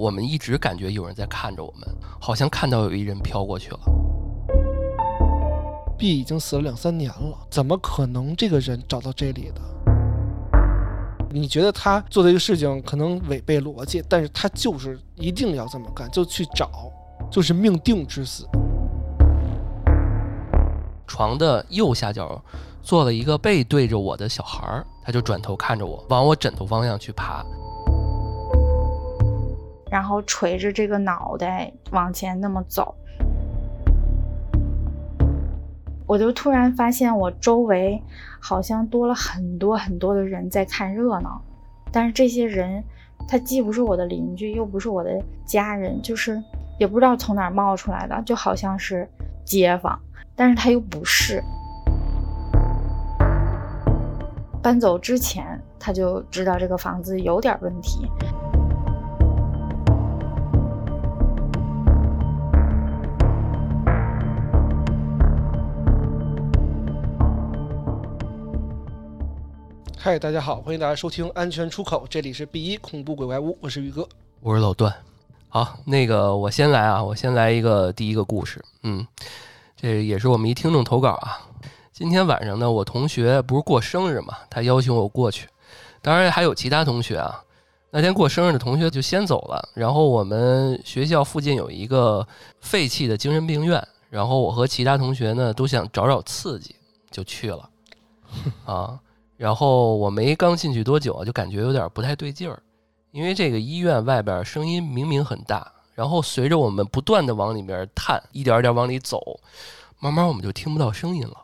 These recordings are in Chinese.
我们一直感觉有人在看着我们，好像看到有一人飘过去了。B 已经死了两三年了，怎么可能这个人找到这里的？你觉得他做的这个事情可能违背逻辑，但是他就是一定要这么干，就去找，就是命定之死。床的右下角坐了一个背对着我的小孩儿，他就转头看着我，往我枕头方向去爬。然后垂着这个脑袋往前那么走，我就突然发现我周围好像多了很多很多的人在看热闹，但是这些人他既不是我的邻居，又不是我的家人，就是也不知道从哪儿冒出来的，就好像是街坊，但是他又不是。搬走之前他就知道这个房子有点问题。嗨，大家好，欢迎大家收听《安全出口》，这里是 B 一恐怖鬼怪屋，我是宇哥。我是老段。好，那个我先来啊，我先来一个第一个故事。嗯，这也是我们一听众投稿啊。今天晚上呢，我同学不是过生日嘛，他邀请我过去，当然还有其他同学啊。那天过生日的同学就先走了，然后我们学校附近有一个废弃的精神病院，然后我和其他同学呢都想找找刺激，就去了 啊。然后我没刚进去多久啊，就感觉有点不太对劲儿，因为这个医院外边声音明明很大，然后随着我们不断的往里面探，一点一点往里走，慢慢我们就听不到声音了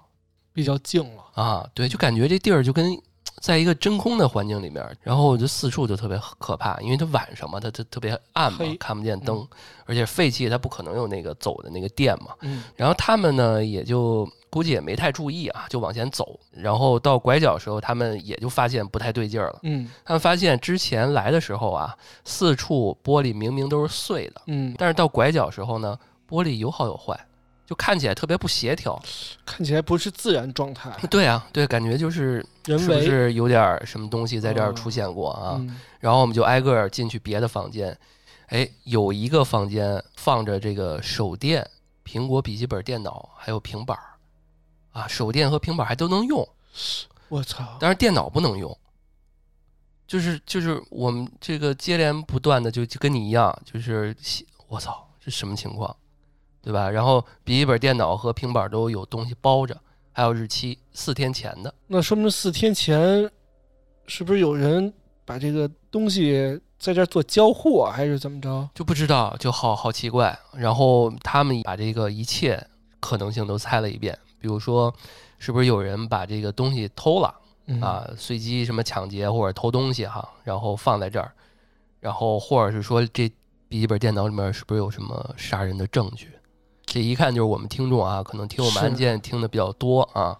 比较静了，啊。对，就感觉这地儿就跟在一个真空的环境里面，然后就四处就特别可怕，因为它晚上嘛，它它特别暗嘛，看不见灯，而且废弃它不可能有那个走的那个电嘛。嗯，然后他们呢，也就估计也没太注意啊，就往前走。然后到拐角的时候，他们也就发现不太对劲儿了。嗯他们发现之前来的时候啊，四处玻璃明明都是碎的，嗯，但是到拐角时候呢，玻璃有好有坏，就看起来特别不协调。看起来不是自然状态，对啊，对，感觉就是是不人为是有点儿什么东西在这儿哦出现过啊？嗯然后我们就挨个儿进去别的房间，哎，有一个房间放着这个手电、苹果笔记本电脑还有平板儿，啊，手电和平板儿还都能用，我操，但是电脑不能用。就是就是我们这个接连不断的就就跟你一样，就是我操，这什么情况，对吧？然后笔记本电脑和平板儿都有东西包着，还有日期，四天前的。那说明四天前是不是有人把这个东西在这儿做交互啊，还是怎么着？就不知道，就好好奇怪。然后他们把这个一切可能性都猜了一遍，比如说，是不是有人把这个东西偷了嗯啊？随机什么抢劫或者偷东西哈，然后放在这儿，然后或者是说这笔记本电脑里面是不是有什么杀人的证据？这一看就是我们听众啊，可能听我们案件听的比较多啊，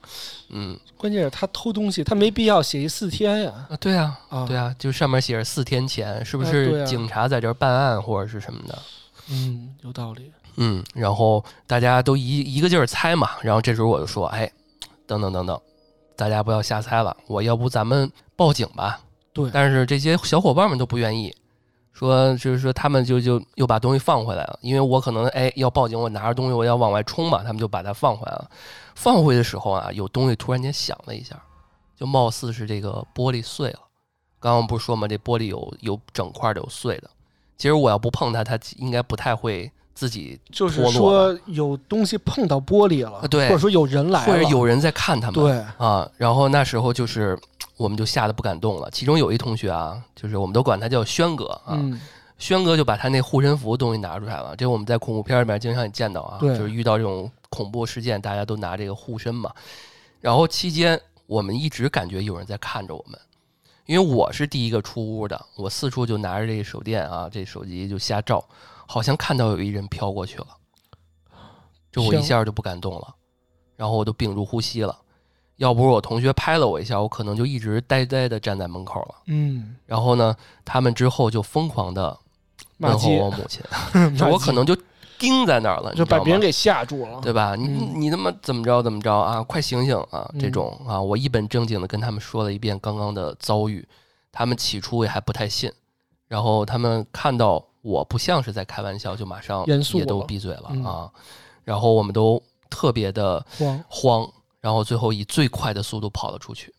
嗯关键是他偷东西，他没必要写一四天呀。啊，对啊，啊，对啊，就上面写着四天前，是不是警察在这儿办案或者是什么的？嗯，有道理。嗯，然后大家都一一个劲儿猜嘛，然后这时候我就说，哎，等等等等，大家不要瞎猜了，我要不咱们报警吧？对但是这些小伙伴们都不愿意，说就是说他们就就又把东西放回来了，因为我可能哎要报警，我拿着东西我要往外冲嘛，他们就把它放回来了。放回的时候啊，有东西突然间响了一下，就貌似是这个玻璃碎了。刚刚不是说嘛，这玻璃有有整块的，有碎的。其实我要不碰它，它应该不太会自己就是说有东西碰到玻璃了，啊对或者说有人来了，或者有人在看他们。对，啊，然后那时候就是我们就吓得不敢动了。其中有一同学啊，就是我们都管他叫轩哥啊，嗯，轩哥就把他那护身符东西拿出来了。这我们在恐怖片里面经常也见到啊，就是遇到这种恐怖事件，大家都拿这个护身嘛。然后期间我们一直感觉有人在看着我们，因为我是第一个出屋的，我四处就拿着这个手电啊，这手机就瞎照，好像看到有一人飘过去了，就我一下就不敢动了，然后我就屏住呼吸了。要不是我同学拍了我一下，我可能就一直呆呆的站在门口了。嗯，然后呢，他们之后就疯狂的骂问候我母亲，就我可能就盯在那儿了，就？把别人给吓住了，对吧？你嗯你他妈怎么着怎么着啊？快醒醒啊！这嗯种啊，我一本正经的跟他们说了一遍刚刚的遭遇，他们起初也还不太信，然后他们看到我不像是在开玩笑，就马上也都闭嘴了嗯啊。然后我们都特别的慌，慌，然后最后以最快的速度跑了出去。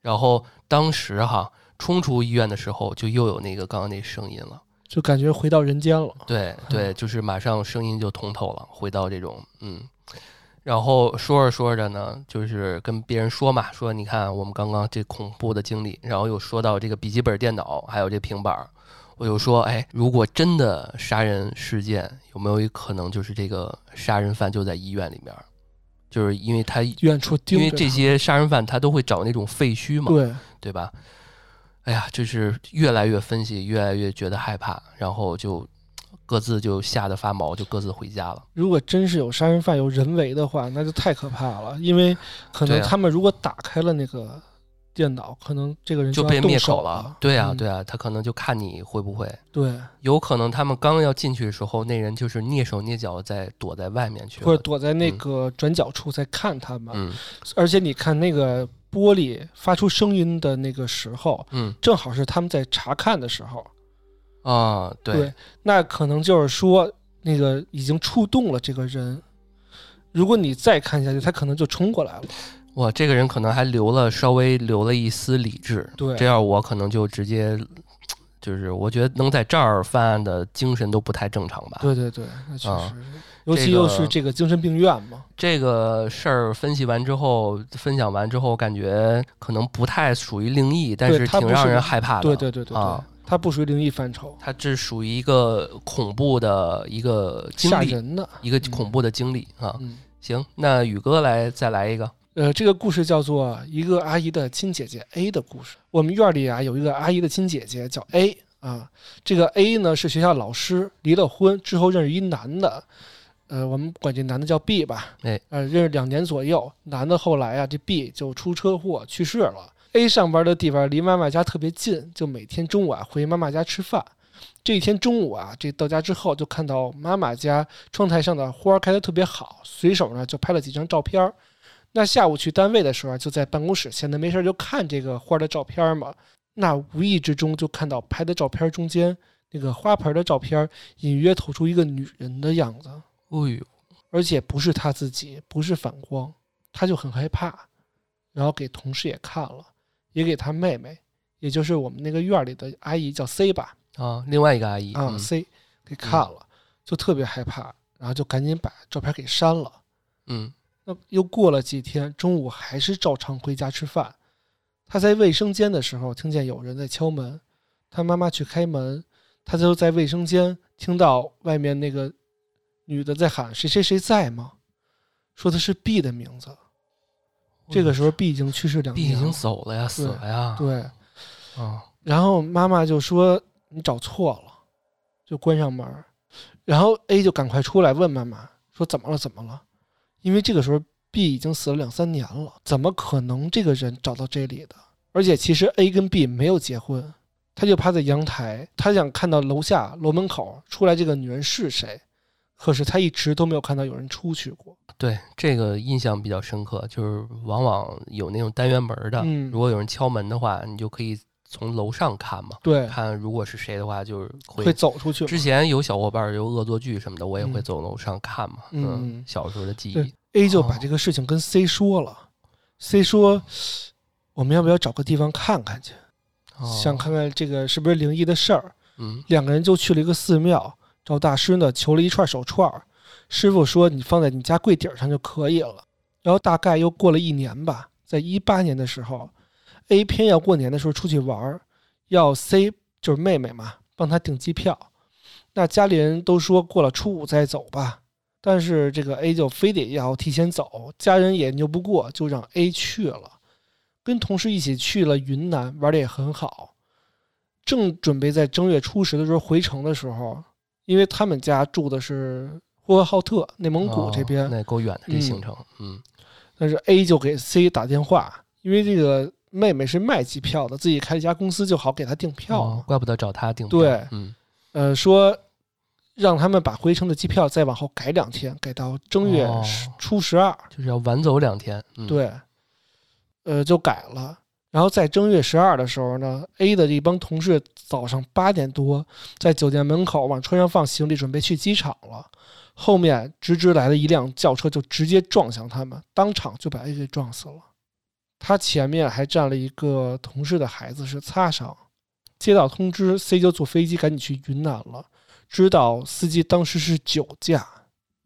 然后当时哈冲出医院的时候，就又有那个刚刚那声音了。就感觉回到人间了。对对，就是马上声音就通透了，回到这种嗯。然后说着说着呢，就是跟别人说嘛，说你看我们刚刚这恐怖的经历，然后又说到这个笔记本电脑，还有这平板儿，我就说，哎，如果真的杀人事件，有没有一可能就是这个杀人犯就在医院里面？就是因为他远处盯因为这些杀人犯他都会找那种废墟嘛，对，对吧？哎呀，就是越来越分析，越来越觉得害怕，然后就各自就吓得发毛，就各自回家了。如果真是有杀人犯有人为的话，那就太可怕了。因为可能他们如果打开了那个电脑，可能这个人就被灭口了。对啊，嗯对啊，他可能就看你会不会，对，有可能他们刚要进去的时候，那人就是蹑手蹑脚在躲在外面去，或者躲在那嗯个转角处在看他们。嗯而且你看那个玻璃发出声音的那个时候，嗯正好是他们在查看的时候。啊，对对那可能就是说，那个已经触动了这个人。如果你再看下去，他可能就冲过来了。哇，这个人可能还留了稍微留了一丝理智，对这样我可能就直接。就是我觉得能在这儿犯案的精神都不太正常吧。对对对，那确实，啊尤其又是这个精神病院嘛。这个事儿分析完之后，分享完之后，感觉可能不太属于灵异，但是挺让人害怕的。对对对对对，啊它不属于灵异范畴，它这属于一个恐怖的一个经历，吓人的。一个恐怖的经历啊。嗯，行，那宇哥来再来一个。呃，这个故事叫做一个阿姨的亲姐姐 A 的故事。我们院里啊有一个阿姨的亲姐姐叫 A 啊，这个 A 呢是学校老师，离了婚之后认识一男的，呃，我们管这男的叫 B 吧，哎，呃，认识两年左右，男的后来啊这 B 就出车祸去世了。A 上班的地方离妈妈家特别近，就每天中午啊回妈妈家吃饭。这一天中午啊，这到家之后就看到妈妈家窗台上的花儿开得特别好，随手呢就拍了几张照片儿。那下午去单位的时候啊，就在办公室闲的没事儿就看这个花儿的照片嘛。那无意之中就看到拍的照片中间那个花盆儿的照片儿，隐约透出一个女人的样子，哎呦，而且不是他自己，不是反光，他就很害怕，然后给同事也看了，也给他妹妹，也就是我们那个院儿里的阿姨叫 C 吧，啊，另外一个阿姨啊、嗯 C 给看了，就特别害怕，然后就赶紧把照片给删了。嗯那又过了几天，中午还是照常回家吃饭。他在卫生间的时候，听见有人在敲门，他妈妈去开门，他就在卫生间听到外面那个女的在喊“谁谁谁在吗？”说的是 B 的名字。这个时候 B 已经去世两 B 已，经走了呀，死了呀。对。啊，然后妈妈就说：“你找错了。”就关上门。然后 A 就赶快出来问妈妈说：“怎么了？怎么了？”因为这个时候 B 已经死了两三年了，怎么可能这个人找到这里的？而且其实 A 跟 B 没有结婚，他就趴在阳台，他想看到楼下楼门口出来这个女人是谁，可是他一直都没有看到有人出去过。对，这个印象比较深刻，就是往往有那种单元门的，嗯如果有人敲门的话，你就可以从楼上看嘛，对，看如果是谁的话，就是会。会走出去。之前有小伙伴有恶作剧什么的，我也会嗯走楼上看嘛。嗯小时候的记忆。A 就把哦这个事情跟 C 说了、c 说我们要不要找个地方看看去，哦想看看这个是不是灵异的事儿。嗯两个人就去了一个寺庙，找大师呢求了一串手串，师傅说你放在你家柜顶上就可以了。然后大概又过了一年吧，在一八年的时候，A 偏要过年的时候出去玩儿，要 C 就是妹妹嘛帮他订机票。那家里人都说过了初五再走吧，但是这个 A 就非得要提前走，家人也拗不过，就让 A 去了，跟同事一起去了云南，玩的也很好。正准备在正月初十的时候回城的时候，因为他们家住的是呼和浩特内蒙古这边，哦那够远的这嗯行程。嗯但是 A 就给 C 打电话，因为这个妹妹是卖机票的，自己开一家公司就好给她订票。哦，怪不得找她订票。对嗯呃，说让他们把回程的机票再往后改两天，改到正月初十二。就是要晚走两天。嗯、，对，呃，就改了。然后在正月十二的时候呢，A 的一帮同事早上八点多在酒店门口往车上放行李，准备去机场了。后面直直来了一辆轿车，就直接撞向他们，当场就把 A 给撞死了。他前面还站了一个同事的孩子是擦伤。接到通知，C 就坐飞机赶紧去云南了。知道司机当时是酒驾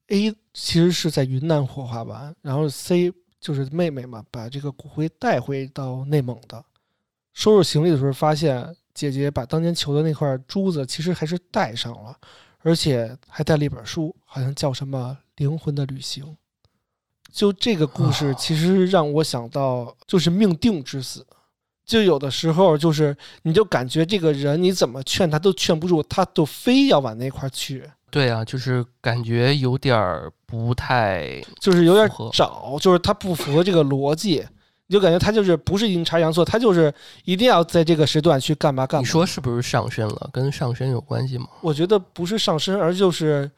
，A 其实是在云南火化完，然后 C 就是妹妹嘛，把这个骨灰带回到内蒙的。收拾行李的时候，发现姐姐把当年求的那块珠子其实还是带上了，而且还带了一本书，好像叫什么《灵魂的旅行》。就这个故事，其实让我想到就是命定之死。就有的时候，就是你就感觉这个人你怎么劝他都劝不住，他都非要往那块儿去。对啊，就是感觉有点儿不太，就是有点符合找，就是他不符合这个逻辑，你就感觉他就是不是阴差阳错，他就是一定要在这个时段去干嘛干嘛。你说是不是上身了？跟上身有关系吗？我觉得不是上身，而就是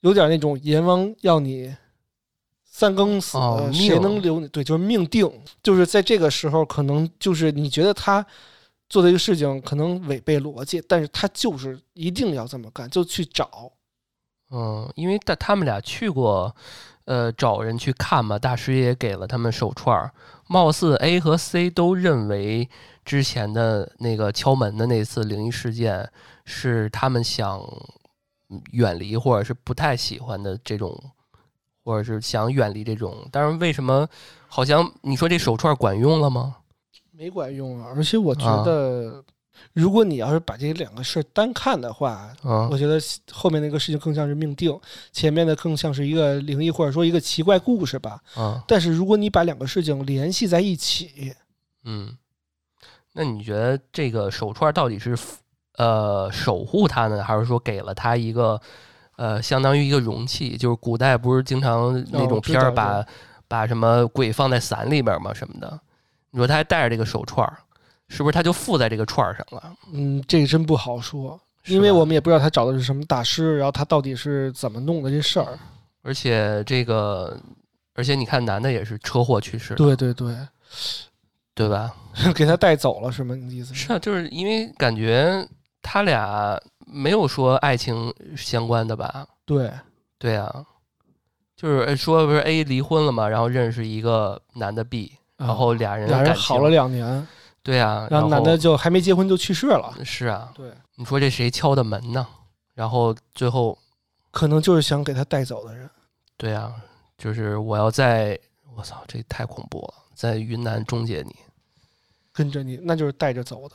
有点那种阎王要你三更死，哦谁能留你？对，就是命定，就是在这个时候，可能就是你觉得他做的一个事情可能违背逻辑，但是他就是一定要这么干，就去找。嗯，因为他他们俩去过，呃，找人去看嘛，大师也给了他们手串儿。貌似 A 和 C 都认为之前的那个敲门的那次灵异事件是他们想嗯远离或者是不太喜欢的这种，或者是想远离这种。但是为什么好像你说这手串管用了吗？没管用啊！而且我觉啊得，如果你要是把这两个事儿单看的话，嗯我觉得后面那个事情更像是命定，前面的更像是一个灵异或者说一个奇怪故事吧。嗯但是如果你把两个事情联系在一起，嗯，那你觉得这个手串到底是呃守护他呢，还是说给了他一个呃相当于一个容器？就是古代不是经常那种片儿把、把什么鬼放在伞里边嘛什么的？你说他还带着这个手串儿，是不是他就附在这个串儿上了？嗯，这个真不好说，因为我们也不知道他找的是什么大师，然后他到底是怎么弄的这事儿。而且这个，而且你看男的也是车祸去世的，对对对，对吧？给他带走了是吗？你的意思是啊，就是因为感觉他俩没有说爱情相关的吧？对，对啊，就是呃说不是 A 离婚了嘛，然后认识一个男的 B，然后俩人俩人感情好了两年，对啊，然后男的就还没结婚就去世了。是啊，对，你说这谁敲的门呢？然后最后可能就是想给他带走的人。对啊，就是我要在我操，这太恐怖了，在云南终结你。跟着你，那就是带着走的。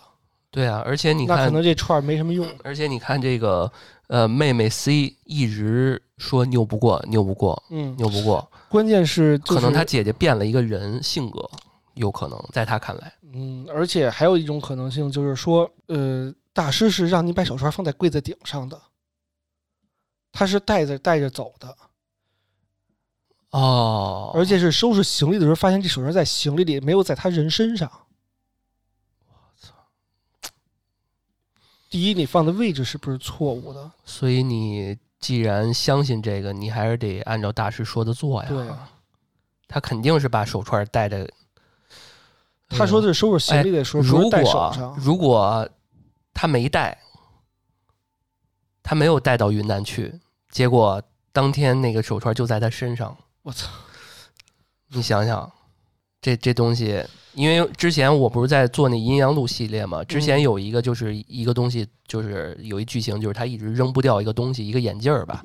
对啊，而且你那可，能这串没什么用。而且你看这个呃，妹妹 C 一直说拗不过，拗不过，嗯，拗不过，关键是、就是、可能她姐姐变了一个人性格，有可能在她看来，嗯，而且还有一种可能性就是说，呃，大师是让你把手串放在柜子顶上的，他是带着带着走的，哦，而且是收拾行李的时候发现这手串在行李里，没有在他人身上。第一，你放的位置是不是错误的？所以你既然相信这个，你还是得按照大师说的做呀。对啊，他肯定是把手串戴的。他说的是收拾行李的时候如果。如果他没带，他没有带到云南去，结果当天那个手串就在他身上，我操！你想想，这这东西，因为之前我不是在做那阴阳路系列嘛，之前嗯有一个就是一个东西，就是有一剧情，就是他一直扔不掉一个东西，一个眼镜儿吧。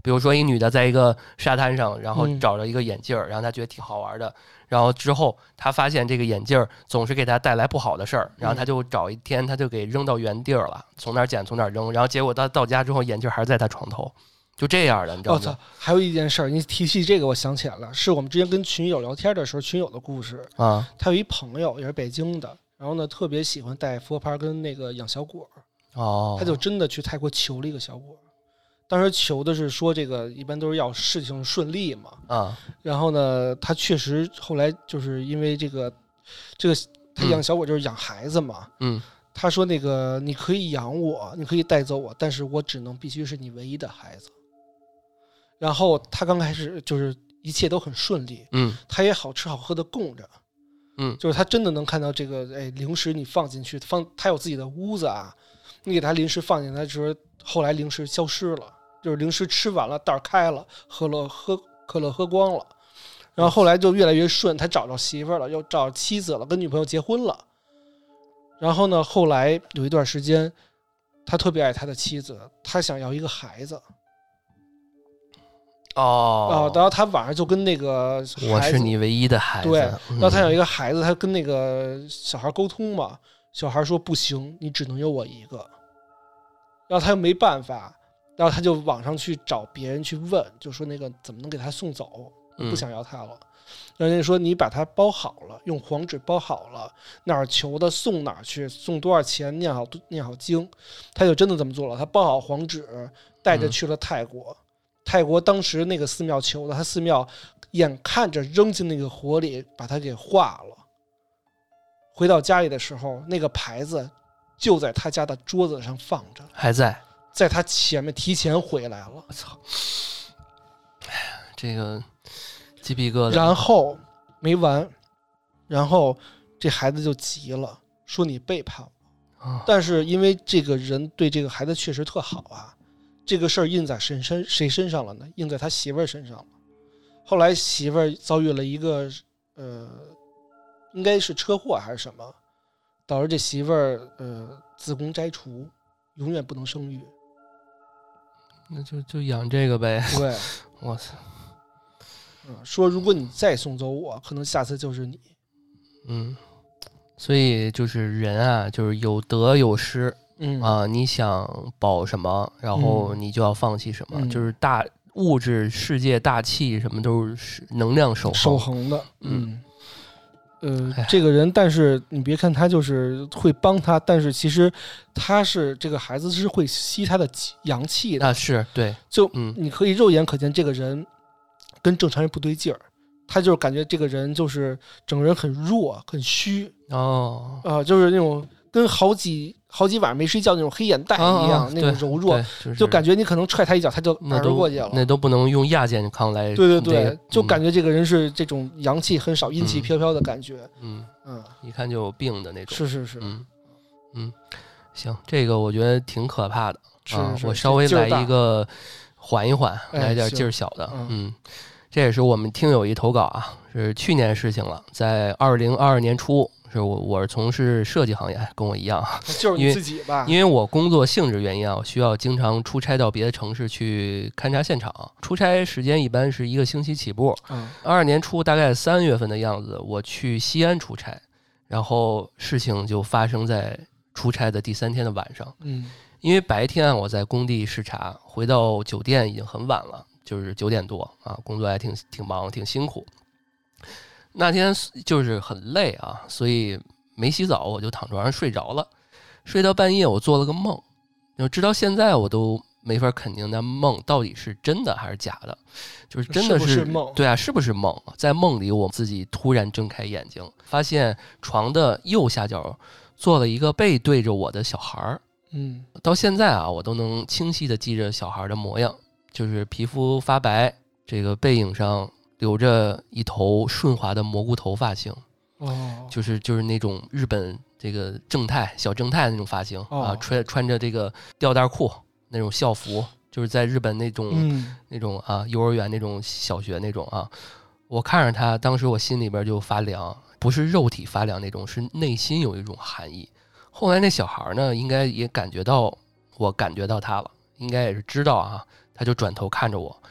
比如说，一女的在一个沙滩上，然后嗯找着一个眼镜儿，然后她觉得挺好玩的。然后之后，她发现这个眼镜儿总是给她带来不好的事儿，然后她就找一天，她就给扔到原地儿了，从哪儿捡从哪儿扔。然后结果她到家之后，眼镜儿还是在她床头，就这样的，你知道吗？我操！还有一件事儿，你提起这个，我想起来了，是我们之前跟群友聊天的时候，群友的故事。啊他有一朋友也是北京的，然后呢特别喜欢带佛牌跟那个养小果儿，哦，他就真的去泰国求了一个小果儿。当时求的是说这个一般都是要事情顺利嘛，啊然后呢，他确实后来就是因为这个这个他养小果就是养孩子嘛，嗯他说那个你可以养我，你可以带走我，但是我只能必须是你唯一的孩子。然后他刚开始就是一切都很顺利，嗯。他也好吃好喝的供着，嗯。就是他真的能看到这个，哎，零食你放进去，放他有自己的屋子啊，你给他零食放进来就是，后来零食消失了，就是零食吃完了，袋儿开了，喝了喝可乐喝光了，然后后来就越来越顺，他找着媳妇儿了，又找着妻子了，跟女朋友结婚了，然后呢，后来有一段时间，他特别爱他的妻子，他想要一个孩子啊、哦，然后他晚上就跟那个我是你唯一的孩子。对，嗯然后他有一个孩子，他跟那个小孩沟通嘛，小孩说不行，你只能有我一个。然后他又没办法，然后他就网上去找别人去问，就说那个怎么能给他送走，嗯不想要他了。然后人家说你把它包好了，用黄纸包好了，哪儿求的送哪儿去，送多少钱，念好念好经，他就真的这么做了。他包好黄纸，带着嗯去了泰国。泰国当时那个寺庙求的，他寺庙眼看着扔进那个火里，把它给化了。回到家里的时候，那个牌子就在他家的桌子上放着，还在。在他前面提前回来了。我操！哎呀，这个鸡皮疙瘩。然后没完，然后这孩子就急了，说你背叛我。啊但是因为这个人对这个孩子确实特好啊，这个事儿印在谁身谁身上了呢？印在他媳妇儿身上了。后来媳妇儿遭遇了一个呃，应该是车祸还是什么，导致这媳妇儿呃子宫摘除，永远不能生育。那就就养这个呗。对，我操！嗯，说如果你再送走我，可能下次就是你。嗯，所以就是人啊，就是有得有失嗯。啊。你想保什么，然后嗯。你就要放弃什么，嗯。就是大物质世界、大气什么都是能量守守恒。的，嗯。呃，这个人，但是你别看他就是会帮他，但是其实他是这个孩子是会吸他的阳气的，啊是对，就嗯。你可以肉眼可见这个人跟正常人不对劲儿，他就是感觉这个人就是整个人很弱、很虚哦，啊、就是那种跟好几好几晚上没睡觉那种黑眼袋一样，啊那种柔弱，对就是就感觉你可能踹他一脚，他就耳那都过去了。那都不能用亚健康来。对对对个，就感嗯觉这个人是这种阳气很少、阴气嗯飘飘的感觉。嗯，嗯，一看就有病的那种。是是是，嗯嗯，行，这个我觉得挺可怕的啊。是是是我稍微来一个缓一缓，哎来点劲儿小的。嗯嗯，这也是我们听友一投稿啊，是去年的事情了，在二零二二年初，是我我是从事设计行业，跟我一样，就是你自己吧。因为我工作性质原因啊，我需要经常出差到别的城市去勘察现场，出差时间一般是一个星期起步。嗯二二年初大概三月份的样子，我去西安出差，然后事情就发生在出差的第三天的晚上。嗯因为白天啊我在工地视察，回到酒店已经很晚了，就是九点多啊，工作还挺挺忙，挺辛苦。那天就是很累啊，所以没洗澡，我就躺床上睡着了。睡到半夜，我做了个梦，就直到现在我都没法肯定那梦到底是真的还是假的，就是真的是梦对啊，是不是梦？在梦里，我自己突然睁开眼睛，发现床的右下角坐了一个背对着我的小孩儿。嗯到现在啊，我都能清晰的记着小孩的模样，就是皮肤发白，这个背影上留着一头顺滑的蘑菇头发型，哦，就是就是那种日本这个正太小正太那种发型、啊，哦穿穿着这个吊带裤那种校服，就是在日本那种、嗯。那种啊幼儿园那种小学那种啊，我看着他，当时我心里边就发凉，不是肉体发凉那种，是内心有一种寒意。后来那小孩呢，应该也感觉到我感觉到他了，应该也是知道啊，他就转头看着我，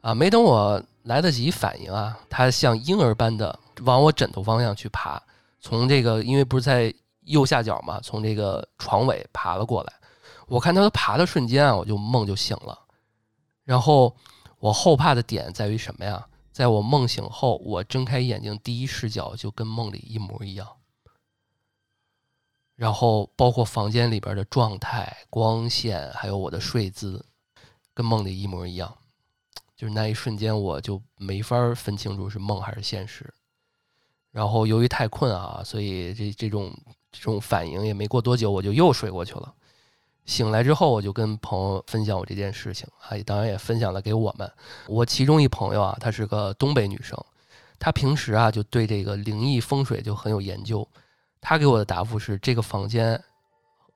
啊，没等我来得及反应啊，他像婴儿般的往我枕头方向去爬，从这个因为不是在右下角嘛，从这个床尾爬了过来。我看他爬的瞬间啊，我就梦就醒了。然后我后怕的点在于什么呀？在我梦醒后，我睁开眼睛，第一视角就跟梦里一模一样。然后包括房间里边的状态、光线，还有我的睡姿，跟梦里一模一样。就是那一瞬间，我就没法分清楚是梦还是现实。然后由于太困啊，所以这这种这种反应也没过多久，我就又睡过去了。醒来之后，我就跟朋友分享我这件事情啊，当然也分享了给我们。我其中一朋友啊，她是个东北女生，她平时啊就对这个灵异风水就很有研究。她给我的答复是，这个房间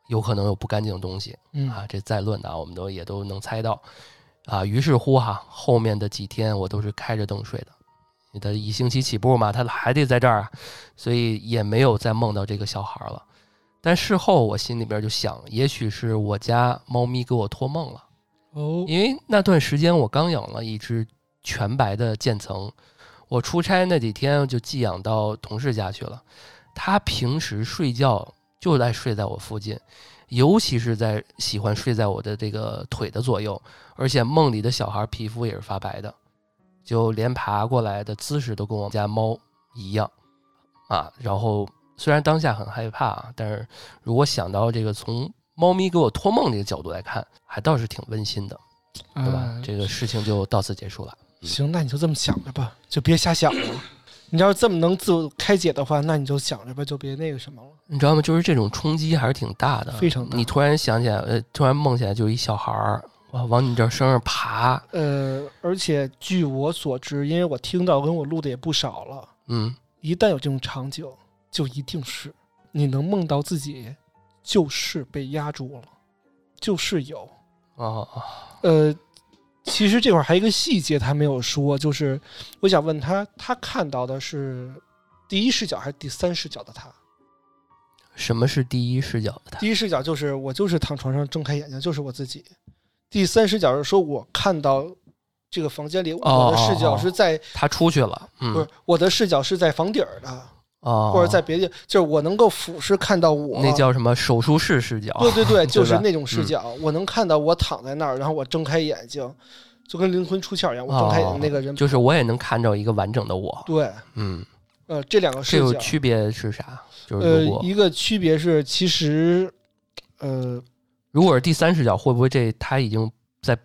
有可能有不干净的东西嗯啊，这再论的啊，我们都也都能猜到啊。于是乎哈，后面的几天我都是开着灯睡的。你的一星期起步嘛，他还得在这儿啊，所以也没有再梦到这个小孩了。但事后我心里边就想，也许是我家猫咪给我托梦了。哦，因为那段时间我刚养了一只全白的渐层，我出差那几天就寄养到同事家去了。它平时睡觉就在睡在我附近，尤其是在喜欢睡在我的这个腿的左右，而且梦里的小孩皮肤也是发白的，就连爬过来的姿势都跟我们家猫一样啊。然后虽然当下很害怕啊，但是如果想到这个从猫咪给我托梦这个角度来看，还倒是挺温馨的。对吧？哎这个事情就到此结束了。行，那你就这么想着吧，就别瞎想了。你要是这么能自我开解的话，那你就想着吧，就别那个什么了。你知道吗？就是这种冲击还是挺大的，非常大你突然想起来，呃，突然梦起来，就一小孩儿哇往你这儿身上爬，呃，而且据我所知，因为我听到跟我录的也不少了，嗯，一旦有这种场景，就一定是你能梦到自己就是被压住了，就是有。哦哦，呃，其实这块儿还有一个细节他没有说，就是我想问他，他看到的是第一视角还是第三视角的他？什么是第一视角的他？第一视角就是我就是躺床上睁开眼睛就是我自己，第三视角是说我看到这个房间里，我的视角是在、他出去了，嗯，不是我的视角是在房顶儿的，哦，或者在别的地，就是我能够俯视看到我。那叫什么手术室视角？对对对，就是那种视角，我能看到我躺在那儿，然后我睁开眼睛，就跟灵魂出窍一样，我睁开眼睛那个人，就是我也能看到一个完整的我。对，嗯，呃，这两个这视角，有区别是啥？就是一个区别是其实，呃，如果是第三视角，会不会这他已经在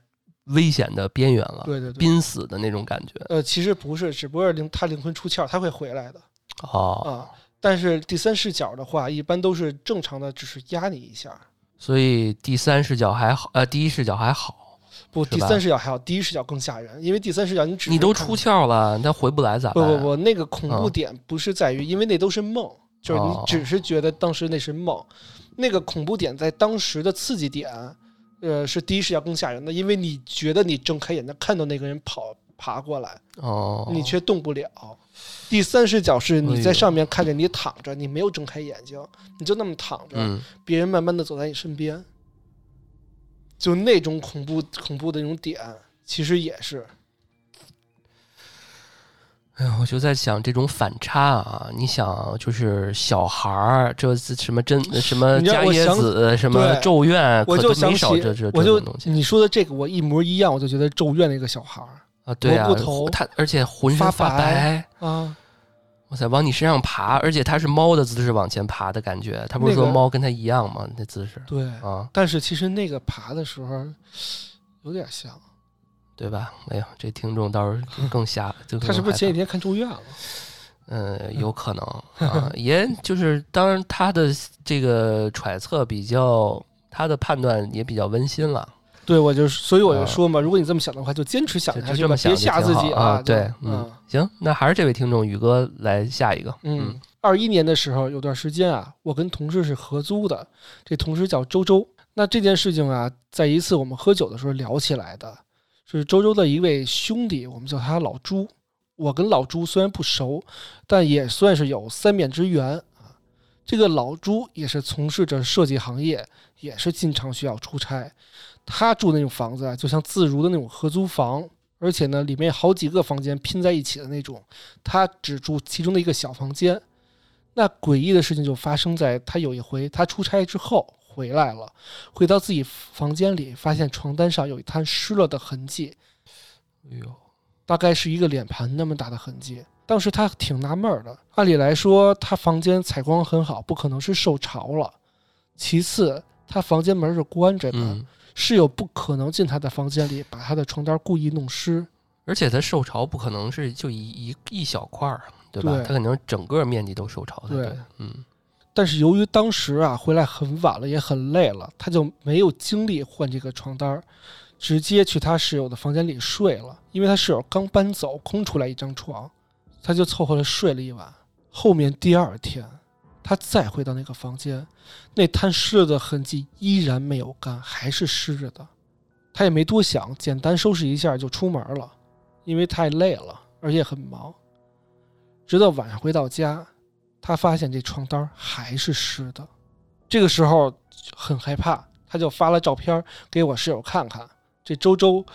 危险的边缘了，对对对，濒死的那种感觉？呃，其实不是，只不过是灵他灵魂出窍，他会回来的哦，啊。但是第三视角的话，一般都是正常的，只是压你一下。所以第三视角还好，呃，第一视角还好，不，第三视角还好，第一视角更吓人，因为第三视角你只你都出窍了，那回不来咋办？不不不，那个恐怖嗯点不是在于，因为那都是梦，就是你哦只是觉得当时那是梦，那个恐怖点在当时的刺激点，呃，是第一视角更吓人的，因为你觉得你睁开眼睛看到那个人跑爬过来，哦，你却动不了。第三视角是你在上面看着你躺着，你没有睁开眼睛，你就那么躺着，嗯，别人慢慢的走在你身边，就那种恐怖恐怖的那种点，其实也是。哎呀，我就在想这种反差啊，你想就是小孩儿，这什么真 什么你知道伽椰子，什么咒怨，我就想起没少这这，我就这种东西。你说的这个，我一模一样，我就觉得咒怨那个小孩儿啊，对啊蘑菇头，他而且浑身发发白白，啊，哇塞，往你身上爬，而且它是猫的姿势往前爬的感觉，他不是说猫跟它一样吗？那姿势对。啊，但是其实那个爬的时候有点像，对吧？哎呦，这听众倒是更瞎，他是不是前几天看住院了？嗯，有可能啊，也就是当然他的这个揣测比较，他的判断也比较温馨了，对，我就所以我就啊说嘛，如果你这么想的话，就坚持想下去吧，别吓自己啊。对，嗯，行，那还是这位听众宇哥来下一个，嗯，二一年的时候有段时间啊，我跟同事是合租的，这同事叫周周。那这件事情啊，在一次我们喝酒的时候聊起来的，是周周的一位兄弟，我们叫他老朱。我跟老朱虽然不熟，但也算是有三面之缘啊。这个老朱也是从事着设计行业，也是经常需要出差。他住那种房子啊，就像自如的那种合租房，而且呢，里面好几个房间拼在一起的那种。他只住其中的一个小房间。那诡异的事情就发生在他有一回他出差之后回来了，回到自己房间里，发现床单上有一滩湿了的痕迹，哎呦，大概是一个脸盘那么大的痕迹。当时他挺纳闷儿的，按理来说他房间采光很好，不可能是受潮了。其次，他房间门是关着的，嗯，室友不可能进他的房间里把他的床单故意弄湿。而且他受潮不可能是就一一一小块儿，对吧？对它肯定整个面积都受潮才对对，嗯，但是由于当时啊回来很晚了，也很累了，他就没有精力换这个床单儿，直接去他室友的房间里睡了。因为他室友刚搬走，空出来一张床，他就凑合着睡了一晚。后面第二天，他再回到那个房间，那滩湿的痕迹依然没有干，还是湿着的。他也没多想，简单收拾一下就出门了，因为太累了，而且很忙。直到晚上回到家，他发现这床单还是湿的。这个时候很害怕，他就发了照片给我室友看看。这周周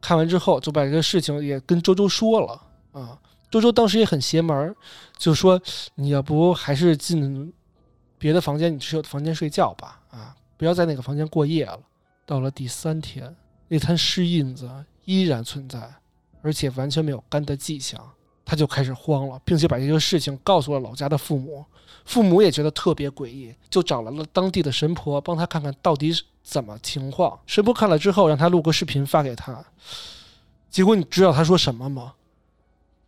看完之后，就把这个事情也跟周周说了啊。周周当时也很邪门，就说你要不还是进别的房间，你室友的房间睡觉吧，啊，不要在那个房间过夜了。到了第三天，那滩湿印子依然存在，而且完全没有干的迹象，他就开始慌了，并且把这个事情告诉了老家的父母。父母也觉得特别诡异，就找来了当地的神婆帮他看看到底怎么情况。神婆看了之后，让他录个视频发给他。结果你知道他说什么吗？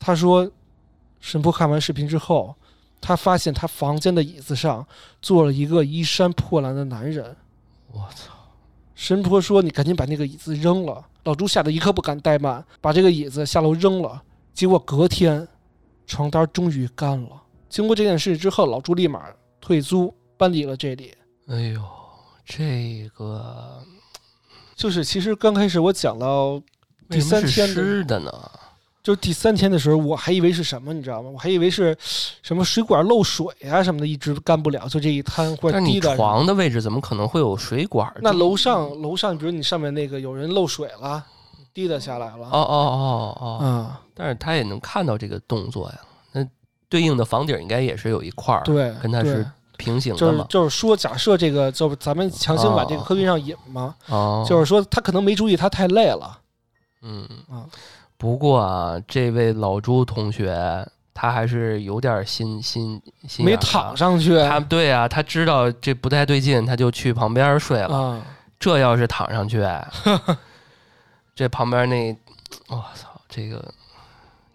他说，神婆看完视频之后，她发现她房间的椅子上坐了一个衣衫破烂的男人。我操！神婆说：“你赶紧把那个椅子扔了。”老朱吓得一刻不敢怠慢，把这个椅子下楼扔了。结果隔天，床单终于干了。经过这件事之后，老朱立马退租搬离了这里。哎呦，这个就是其实刚开始我讲到第三天湿的呢，就第三天的时候，我还以为是什么，你知道吗？我还以为是什么水管漏水啊什么的，一直干不了，就这一滩或者滴的。床的位置怎么可能会有水管？那楼上楼上，比如你上面那个有人漏水了，滴的下来了。哦哦哦哦，嗯，但是他也能看到这个动作呀。那对应的房顶应该也是有一块儿，对，跟它是平行的嘛。就是就是说，假设这个，就是咱们强行把这个科学上引嘛。哦。就是说，他可能没注意，他太累了。嗯啊。不过啊，这位老朱同学，他还是有点心心心。没躺上去。他对啊，他知道这不太对劲，他就去旁边睡了。这要是躺上去，这旁边那，我操，这个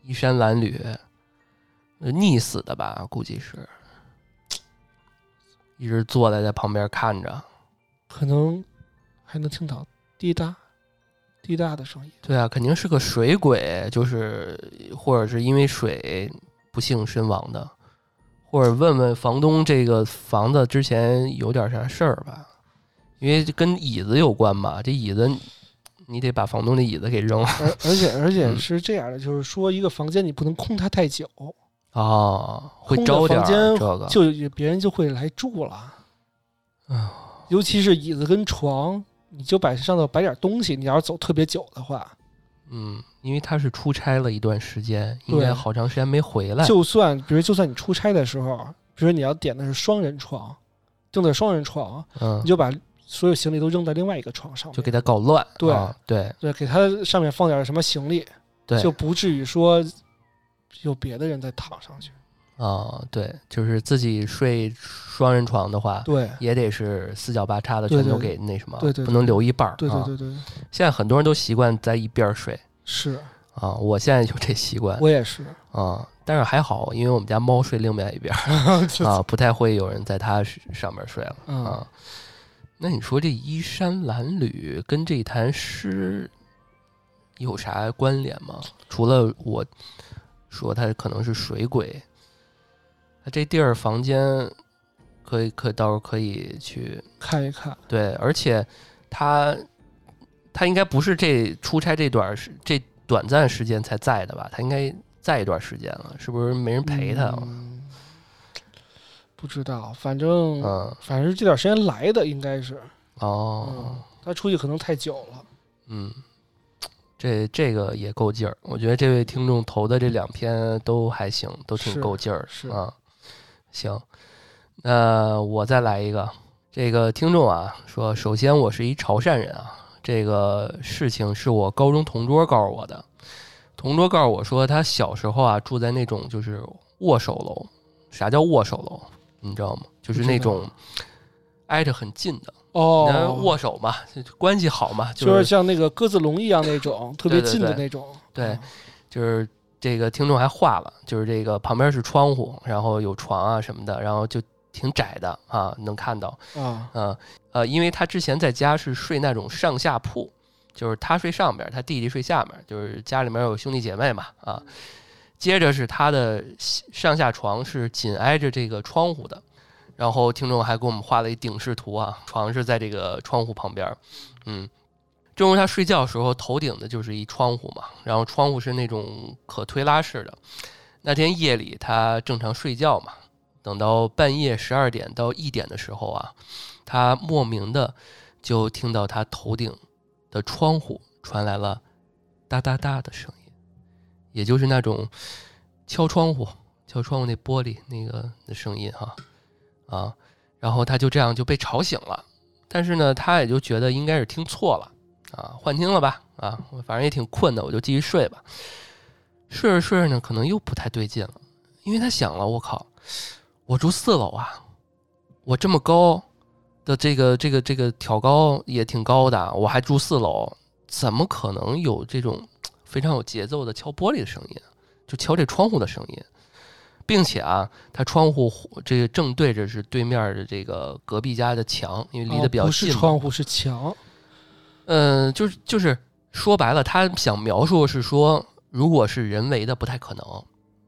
衣衫褴褛。溺死的吧，估计是，一直坐在在旁边看着，可能还能听到滴答滴答的声音。对啊，肯定是个水鬼，就是或者是因为水不幸身亡的，或者问问房东这个房子之前有点啥事儿吧，因为跟椅子有关嘛，这椅子你得把房东的椅子给扔了。而而且 而且是这样的，就是说一个房间你不能空它太久。啊，会招点这个，就别人就会来住了。嗯，尤其是椅子跟床，你就摆上头摆点东西。你要是走特别久的话，嗯，因为他是出差了一段时间，应该好长时间没回来。就算比如就算你出差的时候，比如你要点的是双人床，订的双人床，嗯，你就把所有行李都扔在另外一个床上，就给他搞乱。对对对，给他上面放点什么行李，对，就不至于说。有别的人再躺上去，啊，对，就是自己睡双人床的话，对，也得是四脚八叉的，全都给那什么，对对，不能留一半儿，对对对对。现在很多人都习惯在一边睡，是啊，我现在就这习惯，我也是啊，但是还好，因为我们家猫睡另外一边 啊，不太会有人在它上面睡了啊。那你说这衣衫褴褛跟这潭诗有啥关联吗？除了我。说它可能是水鬼，他这地儿房间可以，可到时候可以去看一看。对，而且他他应该不是这出差这段时这短暂时间才在的吧？他应该在一段时间了，是不是没人陪他？不知道，反正嗯，反正这段时间来的应该是哦，他出去可能太久了，嗯。这这个也够劲儿，我觉得这位听众投的这两篇都还行，都挺够劲儿啊。行，那我再来一个。这个听众啊说，首先我是一潮汕人啊，这个事情是我高中同桌告诉我的。同桌告诉我说，他小时候啊住在那种就是握手楼。啥叫握手楼？你知道吗？就是那种挨着很近的。哦，握手嘛，关系好嘛，就是像那个鸽子笼一样那种，特别近的那种。对，就是这个听众还画了，就是这个旁边是窗户，然后有床啊什么的，然后就挺窄的啊，能看到啊，呃呃，因为他之前在家是睡那种上下铺，就是他睡上边，他弟弟睡下面，就是家里面有兄弟姐妹嘛啊。接着是他的上下床是紧挨着这个窗户的，然后听众还给我们画了一顶视图啊，床是在这个窗户旁边，嗯，正如他睡觉时候头顶的就是一窗户嘛，然后窗户是那种可推拉式的。那天夜里他正常睡觉嘛，等到半夜十二点到一点的时候啊，他莫名的就听到他头顶的窗户传来了哒哒哒的声音。也就是那种敲窗户、敲窗户那玻璃那个的声音哈啊，然后他就这样就被吵醒了，但是呢，他也就觉得应该是听错了啊，幻听了吧啊，反正也挺困的，我就继续睡吧。睡着睡着呢，可能又不太对劲了，因为他想了，我靠，我住四楼啊，我这么高的这个这个这个挑高也挺高的，我还住四楼，怎么可能有这种？非常有节奏的敲玻璃的声音，就敲这窗户的声音，并且啊，它窗户这个正对着是对面的这个隔壁家的墙，因为离得比较近。不是窗户是墙。嗯，就是就是说白了，他想描述是说，如果是人为的不太可能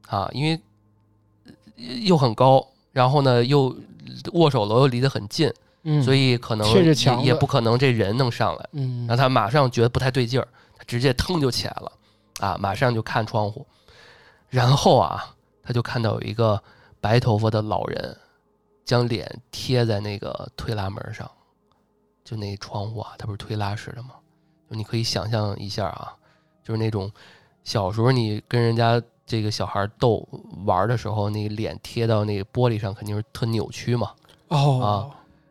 啊，因为又很高，然后呢又握手楼又离得很近，嗯，所以可能也不可能这人能上来，嗯，让他马上觉得不太对劲儿。他直接腾就起来了，啊，马上就看窗户，然后啊，他就看到有一个白头发的老人，将脸贴在那个推拉门上，就那窗户啊，它不是推拉式的吗？就你可以想象一下啊，就是那种小时候你跟人家这个小孩逗玩的时候，那脸贴到那个玻璃上肯定是特扭曲嘛，哦，啊，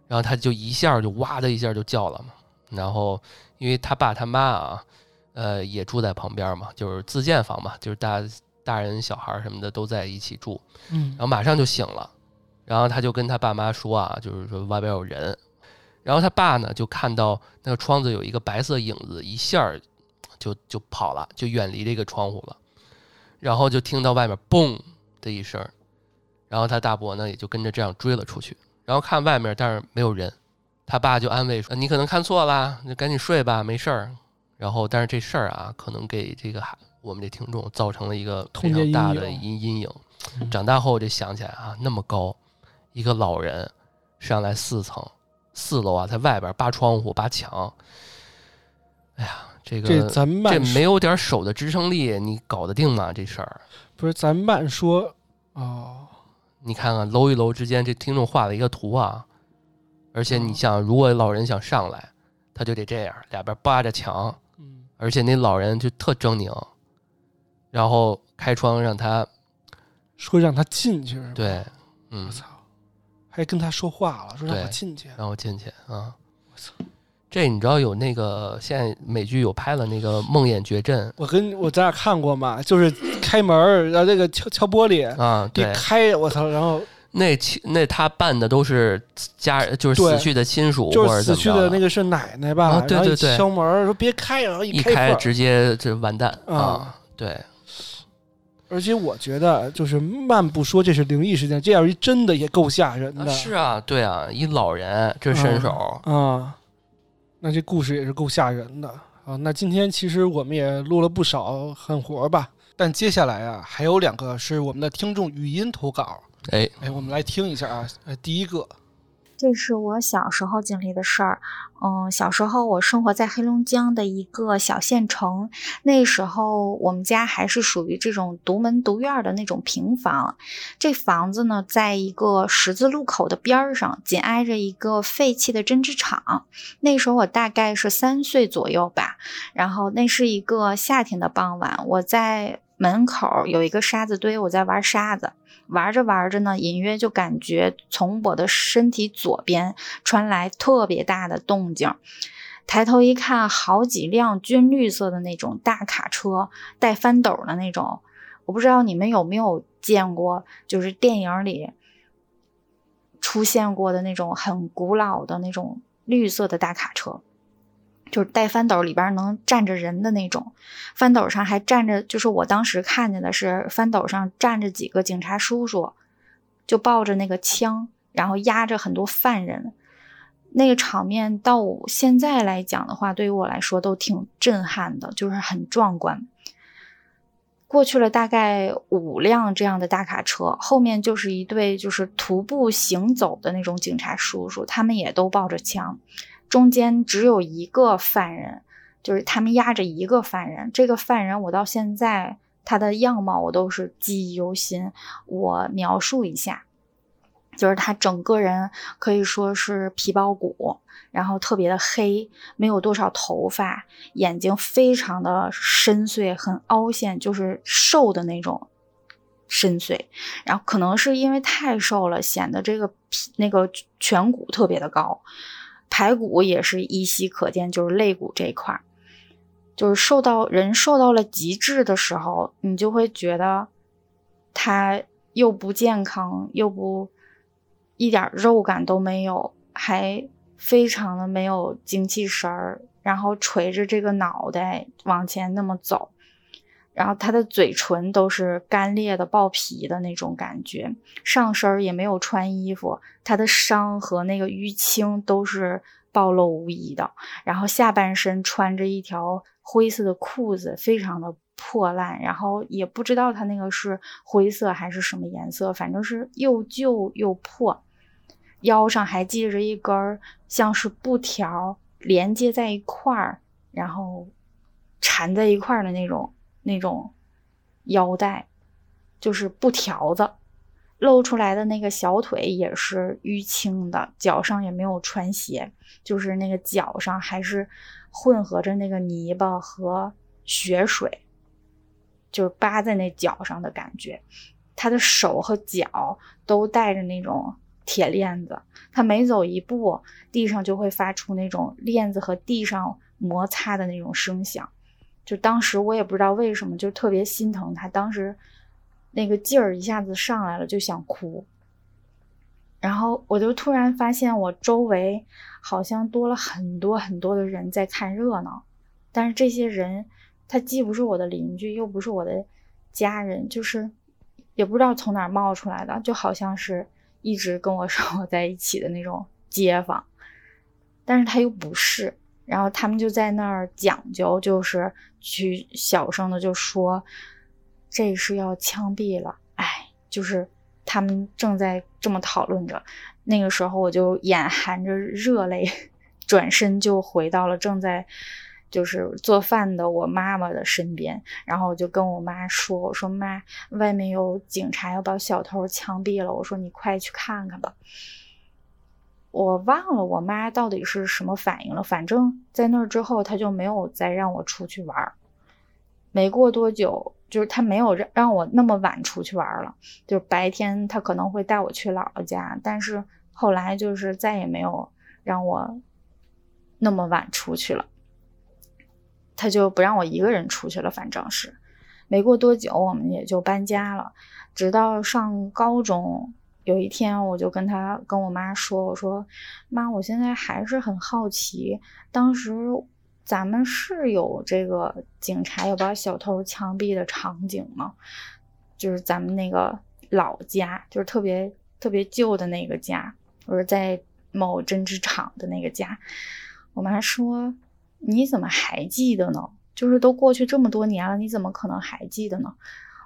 然后他就一下就哇的一下就叫了嘛，然后因为他爸他妈啊。呃，也住在旁边嘛，就是自建房嘛，就是大大人小孩什么的都在一起住。嗯，然后马上就醒了，然后他就跟他爸妈说啊，就是说外边有人。然后他爸呢就看到那个窗子有一个白色影子，一下就就跑了，就远离这个窗户了。然后就听到外面嘣的一声，然后他大伯呢也就跟着这样追了出去。然后看外面，但是没有人，他爸就安慰说：“你可能看错了，你赶紧睡吧，没事儿。”然后，但是这事儿啊，可能给这个孩我们这听众造成了一个非常大的阴阴影。长大后就想起来啊，那么高，一个老人上来四层四楼啊，在外边扒窗户扒墙。哎呀，这个这咱慢这没有点手的支撑力，你搞得定吗？这事儿不是咱慢说哦。你看看楼与楼之间，这听众画了一个图啊，而且你想，如果老人想上来，他就得这样，两边扒着墙。而且那老人就特狰狞，然后开窗让他说让他进去，对，嗯，我操，还跟他说话了，说让我进去，让我进去啊！我操，这你知道有那个现在美剧有拍了那个《梦魇绝阵》，我跟我咱俩看过嘛，就是开门然后那个敲敲玻璃啊，对开我操，然后。那那他办的都是家，就是死去的亲属，就是死去的那个是奶奶吧？对对对，敲门说别开，然后一开直接就完蛋啊！对。而且我觉得，就是慢不说这是灵异事件，这样一真的也够吓人的。是啊，对啊，一老人这身手啊，那这故事也是够吓人的啊。那今天其实我们也录了不少狠活吧，但接下来啊，还有两个是我们的听众语音投稿。哎哎，我们来听一下啊！呃，第一个，这是我小时候经历的事儿。嗯，小时候我生活在黑龙江的一个小县城，那时候我们家还是属于这种独门独院的那种平房。这房子呢，在一个十字路口的边上，紧挨着一个废弃的针织厂。那时候我大概是三岁左右吧。然后那是一个夏天的傍晚，我在门口有一个沙子堆，我在玩沙子。玩着玩着呢，隐约就感觉从我的身体左边传来特别大的动静。抬头一看，好几辆军绿色的那种大卡车，带翻斗的那种。我不知道你们有没有见过，就是电影里出现过的那种很古老的那种绿色的大卡车。就是带翻斗，里边能站着人的那种，翻斗上还站着，就是我当时看见的是翻斗上站着几个警察叔叔，就抱着那个枪，然后压着很多犯人，那个场面到现在来讲的话，对于我来说都挺震撼的，就是很壮观。过去了大概五辆这样的大卡车，后面就是一对就是徒步行走的那种警察叔叔，他们也都抱着枪，中间只有一个犯人，就是他们押着一个犯人。这个犯人我到现在他的样貌我都是记忆犹新，我描述一下。就是他整个人可以说是皮包骨，然后特别的黑，没有多少头发，眼睛非常的深邃，很凹陷，就是瘦的那种深邃。然后可能是因为太瘦了，显得这个皮那个颧骨特别的高，排骨也是依稀可见，就是肋骨这一块儿，就是瘦到人瘦到了极致的时候，你就会觉得他又不健康，又不。一点肉感都没有，还非常的没有精气神儿，然后垂着这个脑袋往前那么走，然后他的嘴唇都是干裂的、爆皮的那种感觉，上身也没有穿衣服，他的伤和那个淤青都是暴露无遗的，然后下半身穿着一条灰色的裤子，非常的破烂，然后也不知道他那个是灰色还是什么颜色，反正是又旧又破。腰上还系着一根像是布条连接在一块儿，然后缠在一块儿的那种那种腰带，就是布条子。露出来的那个小腿也是淤青的，脚上也没有穿鞋，就是那个脚上还是混合着那个泥巴和血水，就是扒在那脚上的感觉。他的手和脚都带着那种。铁链子，他每走一步，地上就会发出那种链子和地上摩擦的那种声响。就当时我也不知道为什么，就特别心疼他。当时那个劲儿一下子上来了，就想哭。然后我就突然发现，我周围好像多了很多很多的人在看热闹。但是这些人，他既不是我的邻居，又不是我的家人，就是也不知道从哪冒出来的，就好像是。一直跟我生活在一起的那种街坊，但是他又不是，然后他们就在那儿讲究，就是去小声的就说，这是要枪毙了，哎，就是他们正在这么讨论着，那个时候我就眼含着热泪，转身就回到了正在。就是做饭的我妈妈的身边，然后我就跟我妈说：“我说妈，外面有警察要把小偷枪毙了。”我说你快去看看吧。我忘了我妈到底是什么反应了，反正在那儿之后，她就没有再让我出去玩。没过多久，就是她没有让让我那么晚出去玩了。就白天她可能会带我去姥姥家，但是后来就是再也没有让我那么晚出去了。她就不让我一个人出去了，反正是，没过多久我们也就搬家了。直到上高中，有一天我就跟他跟我妈说：“我说妈，我现在还是很好奇，当时咱们是有这个警察要把小偷枪毙的场景吗？就是咱们那个老家，就是特别特别旧的那个家，或者在某针织厂的那个家。”我妈说。你怎么还记得呢？就是都过去这么多年了，你怎么可能还记得呢？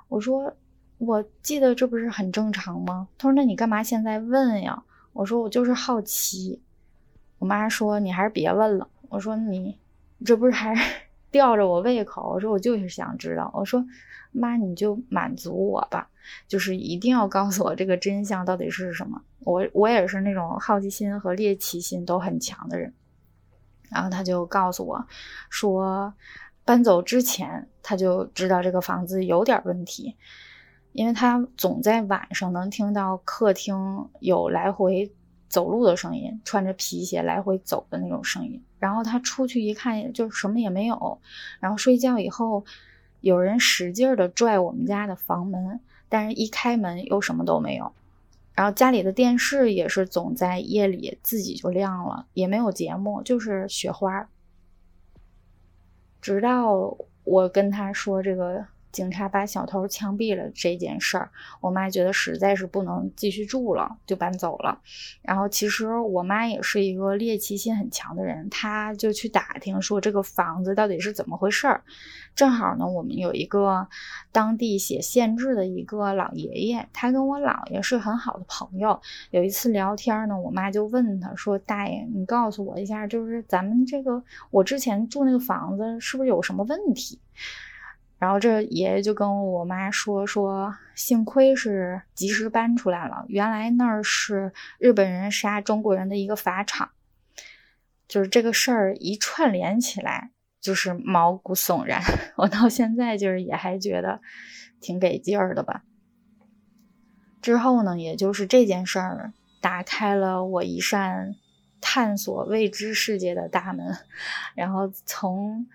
我说我记得，这不是很正常吗？他说那你干嘛现在问呀？我说我就是好奇。我妈说你还是别问了。我说你这不是还 吊着我胃口？我说我就是想知道。我说妈你就满足我吧，就是一定要告诉我这个真相到底是什么。我我也是那种好奇心和猎奇心都很强的人。然后他就告诉我，说搬走之前他就知道这个房子有点问题，因为他总在晚上能听到客厅有来回走路的声音，穿着皮鞋来回走的那种声音。然后他出去一看，就什么也没有。然后睡觉以后，有人使劲的拽我们家的房门，但是一开门又什么都没有。然后家里的电视也是总在夜里自己就亮了，也没有节目，就是雪花。直到我跟他说这个警察把小偷枪毙了这件事儿，我妈觉得实在是不能继续住了，就搬走了。然后其实我妈也是一个猎奇心很强的人，她就去打听说这个房子到底是怎么回事儿。正好呢，我们有一个当地写县志的一个老爷爷，他跟我姥爷是很好的朋友。有一次聊天呢，我妈就问他说：“大爷，你告诉我一下，就是咱们这个我之前住那个房子是不是有什么问题？”然后这爷爷就跟我妈说：“说幸亏是及时搬出来了，原来那儿是日本人杀中国人的一个法场。”就是这个事儿一串联起来。就是毛骨悚然，我到现在就是也还觉得挺给劲儿的吧。之后呢，也就是这件事儿打开了我一扇探索未知世界的大门，然后从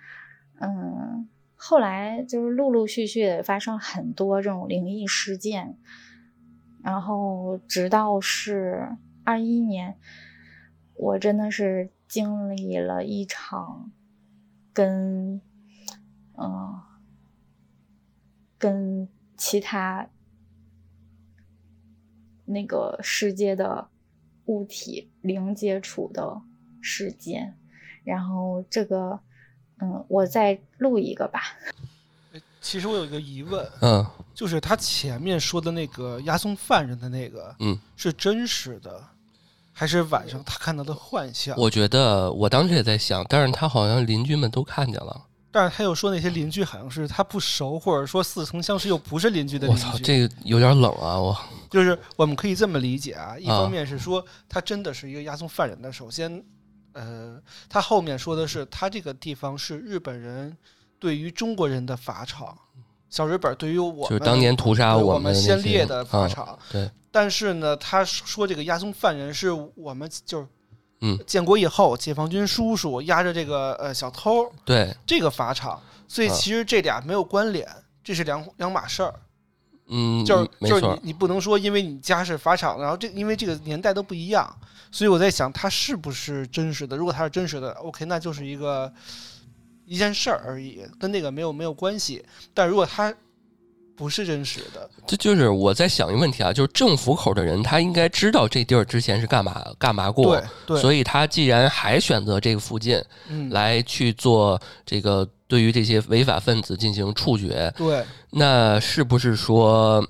嗯后来就是陆陆续续的发生很多这种灵异事件，然后直到是二一年，我真的是经历了一场。跟，嗯，跟其他那个世界的物体零接触的时间，然后这个，嗯，我再录一个吧。其实我有一个疑问，嗯，就是他前面说的那个押送犯人的那个，嗯，是真实的。还是晚上他看到的幻象。我觉得我当时也在想，但是他好像邻居们都看见了。但是他又说那些邻居好像是他不熟，或者说似曾相识又不是邻居的邻居。我操，这个有点冷啊！我就是我们可以这么理解啊，一方面是说他真的是一个押送犯人的。首先，呃，他后面说的是他这个地方是日本人对于中国人的法场，小日本对于我们就是当年屠杀我们先烈的法场。对。但是呢，他说这个押送犯人是我们就是，嗯，建国以后解放军叔叔押着这个呃小偷，对这个法场，所以其实这俩没有关联，这是两两码事儿。嗯，就是就是你你不能说因为你家是法场，然后这因为这个年代都不一样，所以我在想它是不是真实的？如果它是真实的，OK，那就是一个一件事儿而已，跟那个没有没有关系。但如果它不是真实的，这就是我在想一个问题啊，就是政府口的人，他应该知道这地儿之前是干嘛干嘛过，对，所以他既然还选择这个附近，来去做这个对于这些违法分子进行处决，对，那是不是说，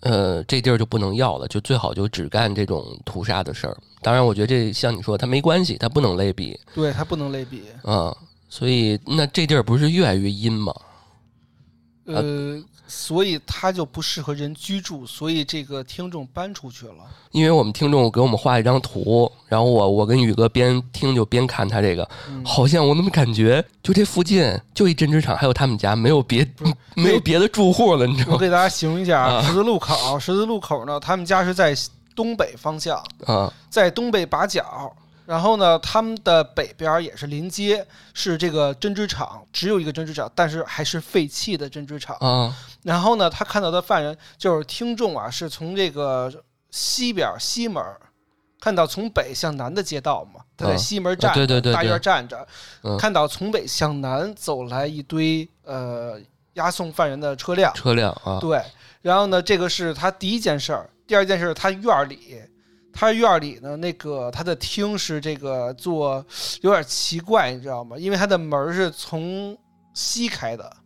呃，这地儿就不能要了，就最好就只干这种屠杀的事儿？当然，我觉得这像你说，他没关系，他不能类比，对他不能类比，嗯，所以那这地儿不是越来越阴吗？呃。所以它就不适合人居住，所以这个听众搬出去了。因为我们听众给我们画一张图，然后我我跟宇哥边听就边看他这个，好像我怎么感觉就这附近就一针织厂，还有他们家，没有别 没有别的住户了，你知道吗？我给大家形容一下十字路口，十字路口呢，他们家是在东北方向啊，在东北把角。然后呢，他们的北边也是临街，是这个针织厂，只有一个针织厂，但是还是废弃的针织厂啊。然后呢，他看到的犯人就是听众啊，是从这个西边西门看到从北向南的街道嘛，他在西门站，对对对，大院站着，看到从北向南走来一堆呃押送犯人的车辆，车辆啊，对。然后呢，这个是他第一件事儿，第二件事，他院里。他院里呢，那个他的厅是这个做有点奇怪，你知道吗？因为他的门是从西开的，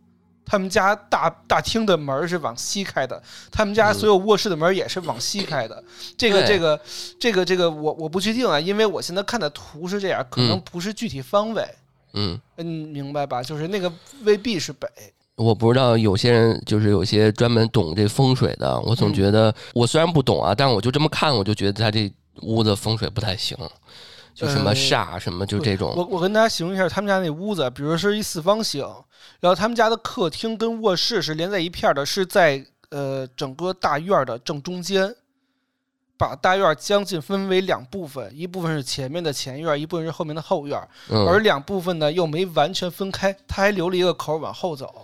他们家大大厅的门是往西开的，他们家所有卧室的门也是往西开的。这个这个这个这个，我我不确定啊，因为我现在看的图是这样，可能不是具体方位。嗯嗯，明白吧？就是那个未必是北。我不知道有些人就是有些专门懂这风水的，我总觉得我虽然不懂啊，但我就这么看，我就觉得他这屋子风水不太行，就什么煞什么，就这种。我我跟大家形容一下他们家那屋子，比如是一四方形，然后他们家的客厅跟卧室是连在一片的，是在呃整个大院的正中间。把大院将近分为两部分，一部分是前面的前院，一部分是后面的后院，而两部分呢又没完全分开，他还留了一个口往后走。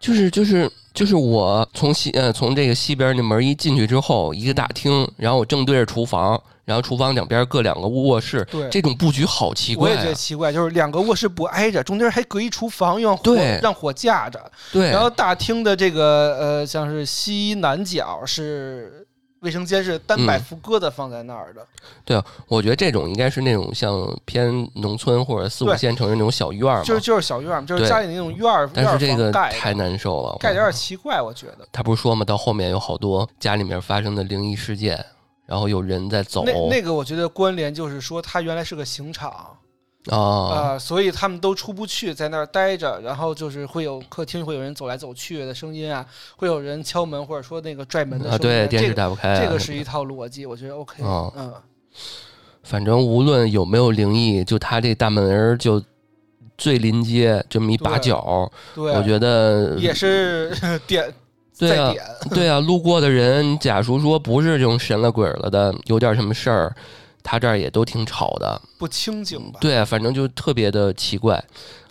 就是就是就是我从西呃从这个西边那门一进去之后，一个大厅，然后我正对着厨房，然后厨房两边各两个卧室，对这种布局好奇怪、我也觉得啊。奇怪，就是两个卧室不挨着，中间还隔一厨房，让火让火架着。对，然后大厅的这个呃，像是西南角是卫生间，是单摆嗯副搁的放在那儿的。对啊我觉得这种应该是那种像偏农村或者四五线城市那种小院儿。就是就是小院儿，就是家里那种院儿，但是这个太难受了，盖的有点奇怪，我觉得。他不是说嘛，到后面有好多家里面发生的灵异事件，然后有人在走那那个我觉得关联就是说，他原来是个刑场啊，啊、所以他们都出不去，在那儿待着，然后就是会有客厅会有人走来走去的声音啊，会有人敲门或者说那个拽门的声啊，音、对，电视这个打不开啊，这个是一套逻辑，我觉得 OK，哦。嗯，反正无论有没有灵异，就他这大门儿就最临街这么一把角，对，我觉得也是 点对啊，对啊，路过的人，假如说不是这种神了鬼了的，有点什么事儿，他这儿也都挺吵的。不清静吧？对啊，反正就特别的奇怪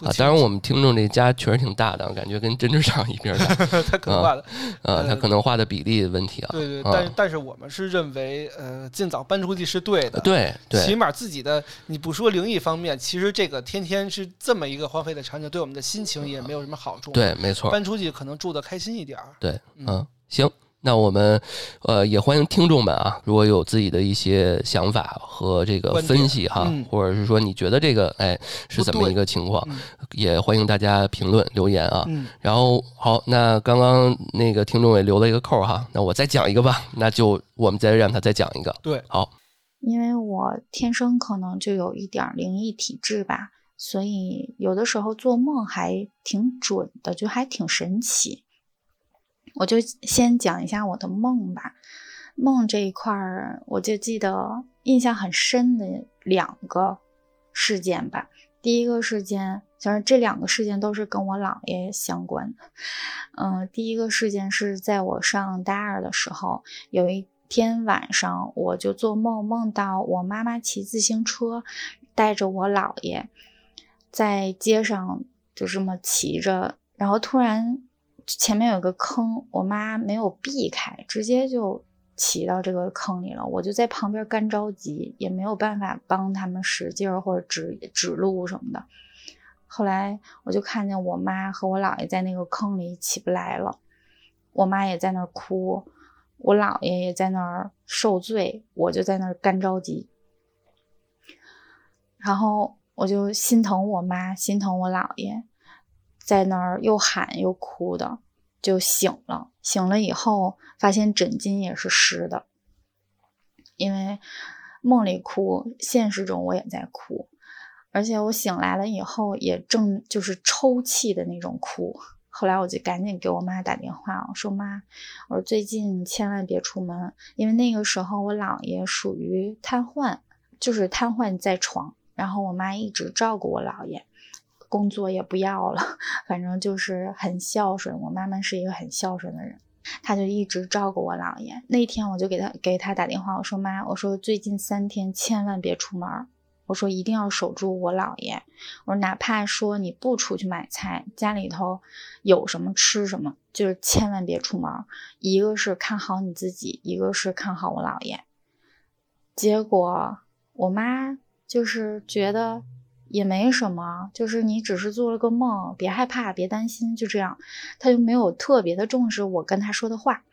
啊。当然，我们听众这家确实挺大的，感觉跟针织厂一边大 他可怕了。啊。他可能画的比例问题啊。对对，啊但是但是我们是认为，呃，尽早搬出去是对的。。对对起码自己的，你不说灵异方面，其实这个天天是这么一个荒废的场景，对我们的心情也没有什么好处。，对，没错。搬出去可能住的开心一点儿。对，嗯嗯，行，那我们呃也欢迎听众们啊，如果有自己的一些想法和这个分析哈，嗯或者是说你觉得这个哎是怎么一个情况，嗯也欢迎大家评论留言啊。嗯，然后好，那刚刚那个听众也留了一个扣哈，那我再讲一个吧，那就我们再让他再讲一个。对，好，因为我天生可能就有一点儿灵异体质吧，所以有的时候做梦还挺准的，就还挺神奇。我就先讲一下我的梦吧。梦这一块儿，我就记得印象很深的两个事件吧。第一个事件，就是这两个事件都是跟我姥爷相关的。嗯，第一个事件是在我上大二的时候，有一天晚上，我就做梦，梦到我妈妈骑自行车，带着我姥爷在街上就这么骑着，然后突然前面有个坑，我妈没有避开，直接就骑到这个坑里了。我就在旁边干着急，也没有办法帮他们使劲或者指指路什么的。后来我就看见我妈和我姥爷在那个坑里起不来了，我妈也在那儿哭，我姥爷也在那儿受罪，我就在那儿干着急。然后我就心疼我妈，心疼我姥爷，在那儿又喊又哭的，就醒了。醒了以后，发现枕巾也是湿的，因为梦里哭，现实中我也在哭，而且我醒来了以后也正就是抽泣的那种哭。后来我就赶紧给我妈打电话，我说妈，我说最近千万别出门，因为那个时候我姥爷属于瘫痪，就是瘫痪在床，然后我妈一直照顾我姥爷，工作也不要了，反正就是很孝顺。我妈妈是一个很孝顺的人，她就一直照顾我姥爷。那天我就给她给她打电话，我说妈，我说最近三天千万别出门，我说一定要守住我姥爷。我说哪怕说你不出去买菜，家里头有什么吃什么，就是千万别出门。一个是看好你自己，一个是看好我姥爷。结果我妈就是觉得也没什么，就是你只是做了个梦，别害怕，别担心，就这样，他就没有特别的重视我跟他说的话。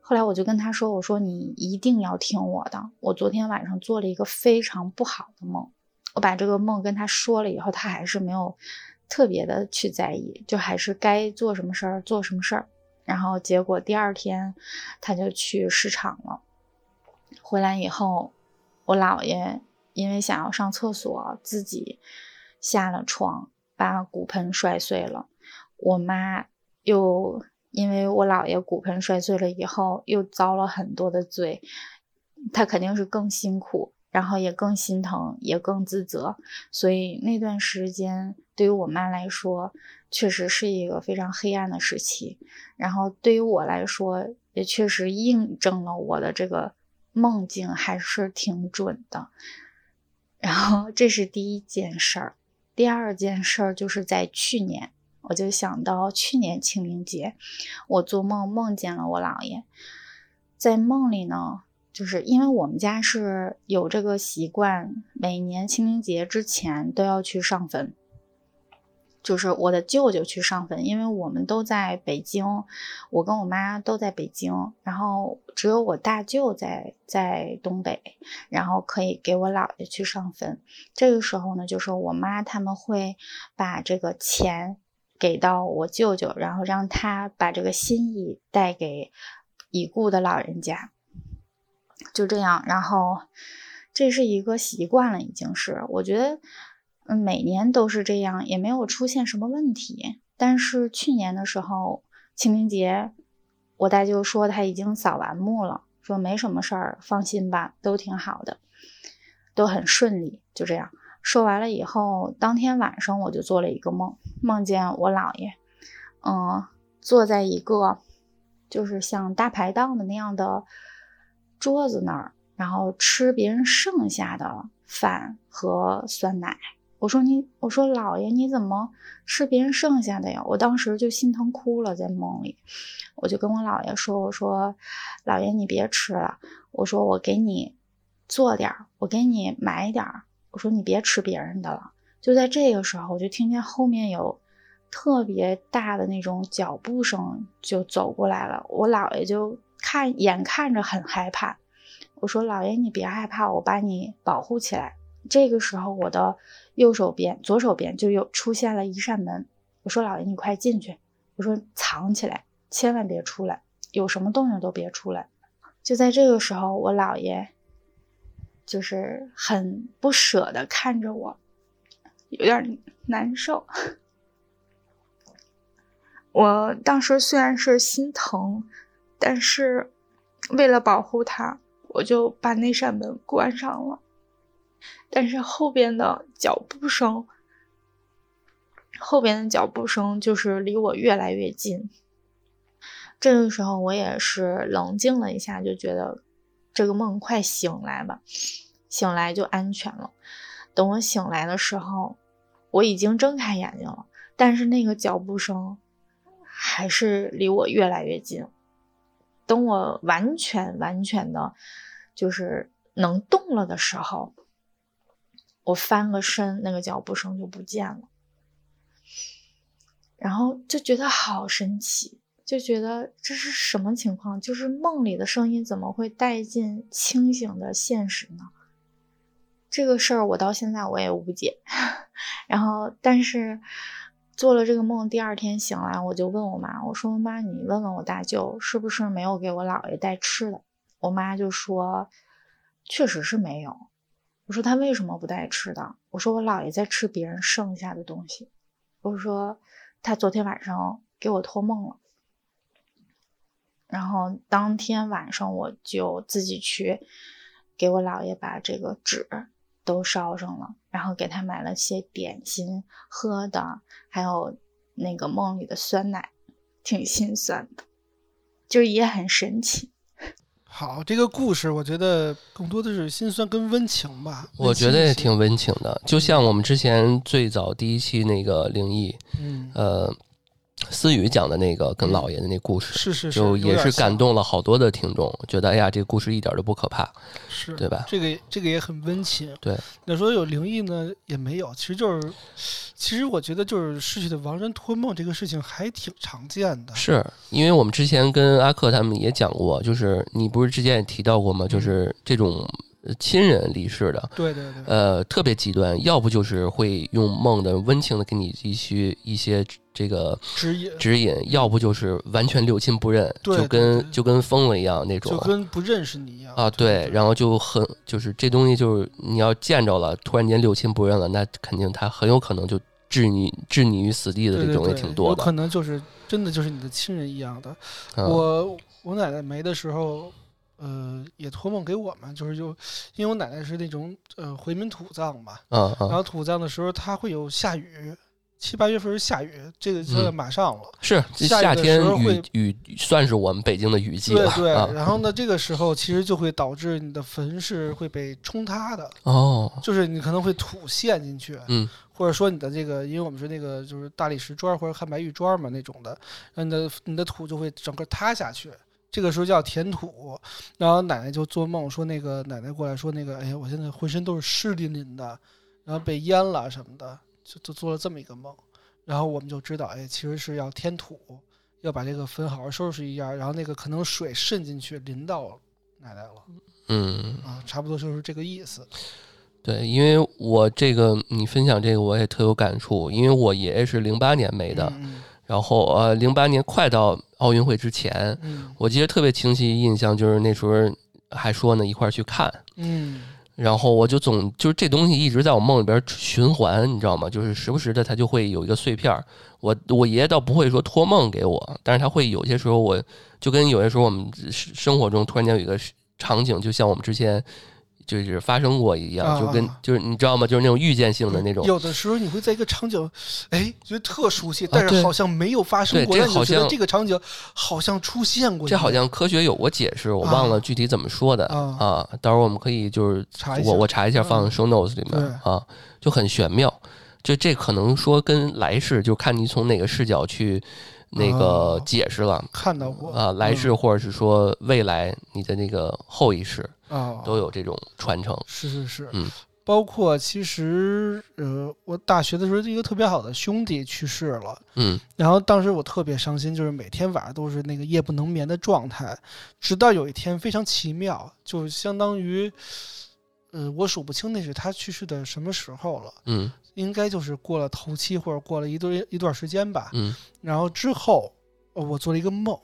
后来我就跟他说：“我说你一定要听我的，我昨天晚上做了一个非常不好的梦。”我把这个梦跟他说了以后，他还是没有特别的去在意，就还是该做什么事儿做什么事儿。然后结果第二天，他就去市场了。回来以后，我姥爷因为想要上厕所，自己下了床，把骨盆摔碎了。我妈又因为我姥爷骨盆摔碎了以后，又遭了很多的罪，她肯定是更辛苦，然后也更心疼，也更自责。所以那段时间对于我妈来说，确实是一个非常黑暗的时期。然后对于我来说，也确实印证了我的这个梦境还是挺准的。然后这是第一件事儿，第二件事儿就是在去年，我就想到去年清明节，我做梦梦见了我姥爷，在梦里呢，就是因为我们家是有这个习惯，每年清明节之前都要去上坟。就是我的舅舅去上坟，因为我们都在北京，我跟我妈都在北京，然后只有我大舅在在东北，然后可以给我姥爷去上坟。这个时候呢，就是我妈他们会把这个钱给到我舅舅，然后让他把这个心意带给已故的老人家。就这样，然后这是一个习惯了，已经是我觉得。嗯，每年都是这样，也没有出现什么问题。但是去年的时候，清明节，我大舅说他已经扫完墓了，说没什么事儿，放心吧，都挺好的，都很顺利。就这样说完了以后，当天晚上我就做了一个梦，梦见我姥爷，嗯，坐在一个就是像大排档的那样的桌子那儿，然后吃别人剩下的饭和酸奶。我说你，我说姥爷，你怎么吃别人剩下的呀？我当时就心疼哭了，在梦里，我就跟我姥爷说：“我说，姥爷你别吃了，我说我给你做点儿，我给你买点儿。我说你别吃别人的了。”就在这个时候，我就听见后面有特别大的那种脚步声就走过来了。我姥爷就看眼看着很害怕，我说姥爷你别害怕，我把你保护起来。这个时候，我的右手边、左手边就又出现了一扇门。我说：“老爷，你快进去。”我说：“藏起来，千万别出来，有什么动静都别出来。”就在这个时候，我姥爷就是很不舍得看着我，有点难受。我当时虽然是心疼，但是为了保护他，我就把那扇门关上了。但是后边的脚步声，后边的脚步声就是离我越来越近。这个时候我也是冷静了一下，就觉得这个梦快醒来吧，醒来就安全了。等我醒来的时候，我已经睁开眼睛了，但是那个脚步声还是离我越来越近。等我完全完全的，就是能动了的时候。我翻个身，那个脚步声就不见了，然后就觉得好神奇，就觉得这是什么情况？就是梦里的声音怎么会带进清醒的现实呢？这个事儿我到现在我也无解。然后，但是做了这个梦，第二天醒来，我就问我妈，我说：“妈，你问问我大舅是不是没有给我姥爷带吃的？”我妈就说：“确实是没有。”我说他为什么不带吃的？我说我姥爷在吃别人剩下的东西。我说他昨天晚上给我托梦了，然后当天晚上我就自己去给我姥爷把这个纸都烧上了，然后给他买了些点心喝的，还有那个梦里的酸奶，挺心酸的，就也很神奇。好，这个故事我觉得更多的是心酸跟温情吧。我觉得也挺温情的，就像我们之前最早第一期那个灵异，嗯，呃，思雨讲的那个跟姥爷的那故事，是是是，就也是感动了好多的听众，觉得哎呀，这个故事一点都不可怕，是对吧？这个这个也很温情。对，那说有灵异呢，也没有，其实就是。其实我觉得，就是逝去的亡人托梦这个事情还挺常见的。是因为我们之前跟阿克他们也讲过，就是你不是之前也提到过吗？就是这种亲人离世的，对对对，呃，特别极端，要不就是会用梦的温情的给你一些一些这个指引指引，要不就是完全六亲不认，就跟就跟疯了一样那种，就跟不认识你一样啊。对，然后就很就是这东西就是你要见着了，突然间六亲不认了，那肯定他很有可能就。置你置你于死地的这种也挺多的，有可能就是真的就是你的亲人一样的。我我奶奶没的时候，呃，也托梦给我们，就是就因为我奶奶是那种呃回民土葬嘛，嗯然后土葬的时候它会有下雨。七八月份是下雨，这个就马上了。是夏天雨雨算是我们北京的雨季了。对对，然后呢，这个时候其实就会导致你的坟是会被冲塌的。哦，就是你可能会土陷进去，嗯，或者说你的这个，因为我们是那个就是大理石砖或者汉白玉砖嘛那种的，然后你的你的土就会整个塌下去。这个时候叫填土，然后奶奶就做梦说那个奶奶过来说那个，哎呀，我现在浑身都是湿淋淋的，然后被淹了什么的，就就做了这么一个梦。然后我们就知道，哎，其实是要填土，要把这个坟好好收拾一下，然后那个可能水渗进去淋到奶奶了嗯，啊，差不多就是这个意思。对，因为我这个你分享这个我也特有感触，因为我爷爷是零八年没的，嗯然后呃零八年快到奥运会之前，嗯我记得特别清晰印象就是那时候还说呢一块儿去看，嗯然后我就总就是这东西一直在我梦里边循环，你知道吗？就是时不时的它就会有一个碎片儿。我我爷爷倒不会说托梦给我，但是他会有些时候我就跟有些时候我们生活中突然间有一个场景，就像我们之前就是发生过一样，啊就跟就是你知道吗？就是那种预见性的那种。有的时候你会在一个场景，哎，觉得特熟悉，但是好像没有发生过，这好像这个场景好像出现过。这好像科学有过解释，我忘了具体怎么说的啊啊。到时候我们可以就是查一下我我查一下放嗯 show notes 里面对啊，就很玄妙。就这可能说跟来世，就看你从哪个视角去那个哦解释了看到过啊，来世或者是说未来你的那个后一世啊，都有这种传承。是是是，嗯。包括其实呃，我大学的时候一个特别好的兄弟去世了，嗯。然后当时我特别伤心，就是每天晚上都是那个夜不能眠的状态，直到有一天非常奇妙，就相当于，呃，我数不清那是他去世的什么时候了，嗯。应该就是过了头七或者过了一段一段时间吧。嗯。然后之后，呃我做了一个梦，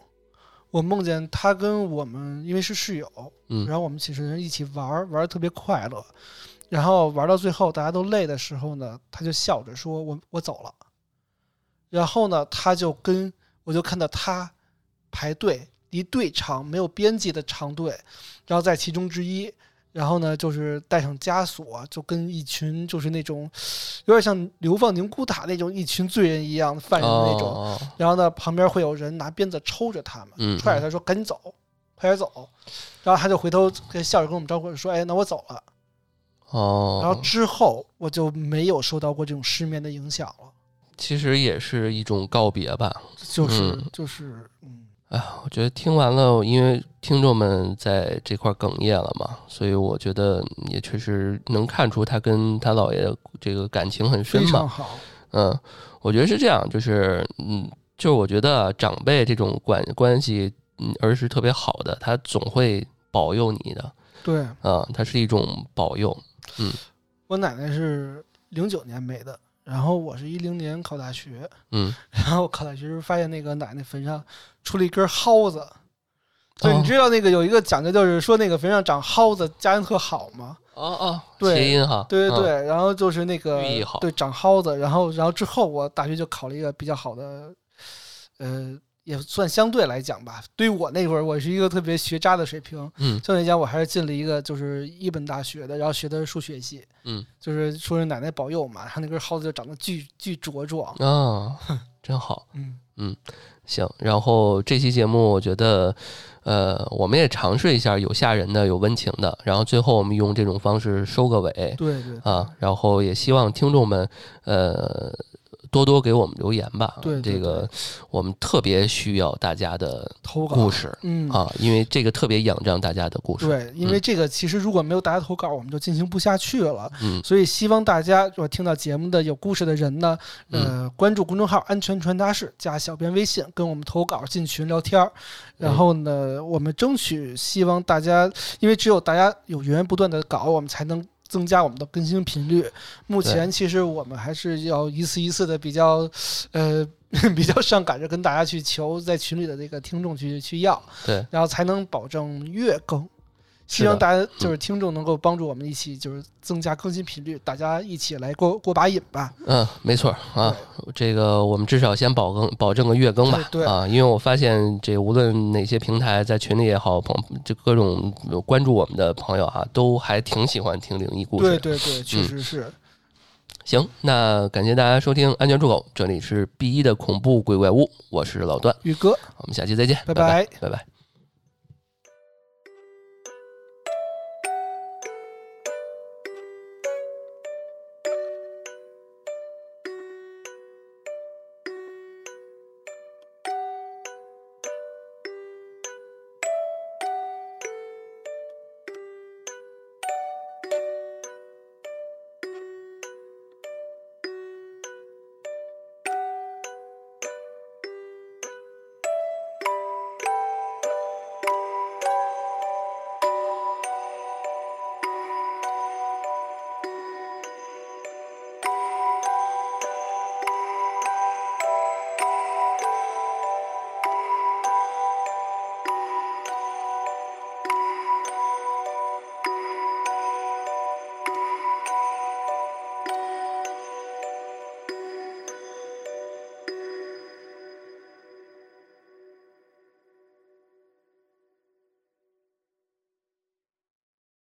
我梦见他跟我们因为是室友，嗯然后我们寝室人一起玩儿，玩的特别快乐。然后玩到最后大家都累的时候呢，他就笑着说：“我我走了。”然后呢，他就跟我就看到他排队一队长没有边际的长队，然后在其中之一，然后呢就是带上枷锁，就跟一群就是那种有点像流放宁古塔那种一群罪人一样的犯人的那种。哦然后呢，旁边会有人拿鞭子抽着他们，嗯踹着他说：“赶紧走，快点走。”然后他就回头跟笑着跟我们招呼说：“哎，那我走了。”哦，然后之后我就没有受到过这种失眠的影响了，其实也是一种告别吧。就是、嗯就是嗯哎呀，我觉得听完了，因为听众们在这块哽咽了嘛，所以我觉得也确实能看出他跟他姥爷这个感情很深嘛。嗯，我觉得是这样，就是嗯，就是我觉得长辈这种关关系，嗯，儿时特别好的，他总会保佑你的对啊，它是一种保佑。嗯我奶奶是零九年没的，然后我是一零年考大学，嗯，然后考大学时候发现那个奶奶坟上出了一根蒿子，对，哦。你知道那个有一个讲究，就是说那个坟上长蒿子家人特好吗？哦哦，对谐音哈，嗯对对对，然后就是那个对长蒿子，然后然后之后我大学就考了一个比较好的，呃，也算相对来讲吧，对于我那会儿我是一个特别学渣的水平，嗯。相对来讲我还是进了一个就是一本大学的，然后学的是数学系，嗯。就是说是奶奶保佑嘛，然后那根蒿子就长得巨巨茁壮，啊，真好。嗯。嗯行，然后这期节目我觉得，呃，我们也尝试一下有吓人的，有温情的，然后最后我们用这种方式收个尾对对。啊，然后也希望听众们，呃，多多给我们留言吧。对对这个我们特别需要大家的投稿故事嗯啊，因为这个特别仰仗大家的故事。对，因为这个其实如果没有大家投稿，我们就进行不下去了。嗯所以希望大家如果听到节目的有故事的人呢，呃，关注公众号“安全传达室”，加小编微信跟我们投稿进群聊天儿。然后呢，我们争取希望大家，因为只有大家有源源不断的稿，我们才能。增加我们的更新频率。目前其实我们还是要一次一次的比较，呃，比较上赶着跟大家去求，在群里的这个听众去去要，对，然后才能保证月更。希望大家就是听众能够帮助我们一起，就是增加更新频率，大家一起来过过把瘾吧。嗯，没错啊，这个我们至少先保更保证个月更吧。对对啊，因为我发现这无论哪些平台，在群里也好，朋这各种关注我们的朋友啊，都还挺喜欢听灵异故事。对对对，确实是。行，那感谢大家收听安全出口，这里是 B 一的恐怖鬼怪屋，我是老段，宇哥，我们下期再见，拜拜拜拜拜。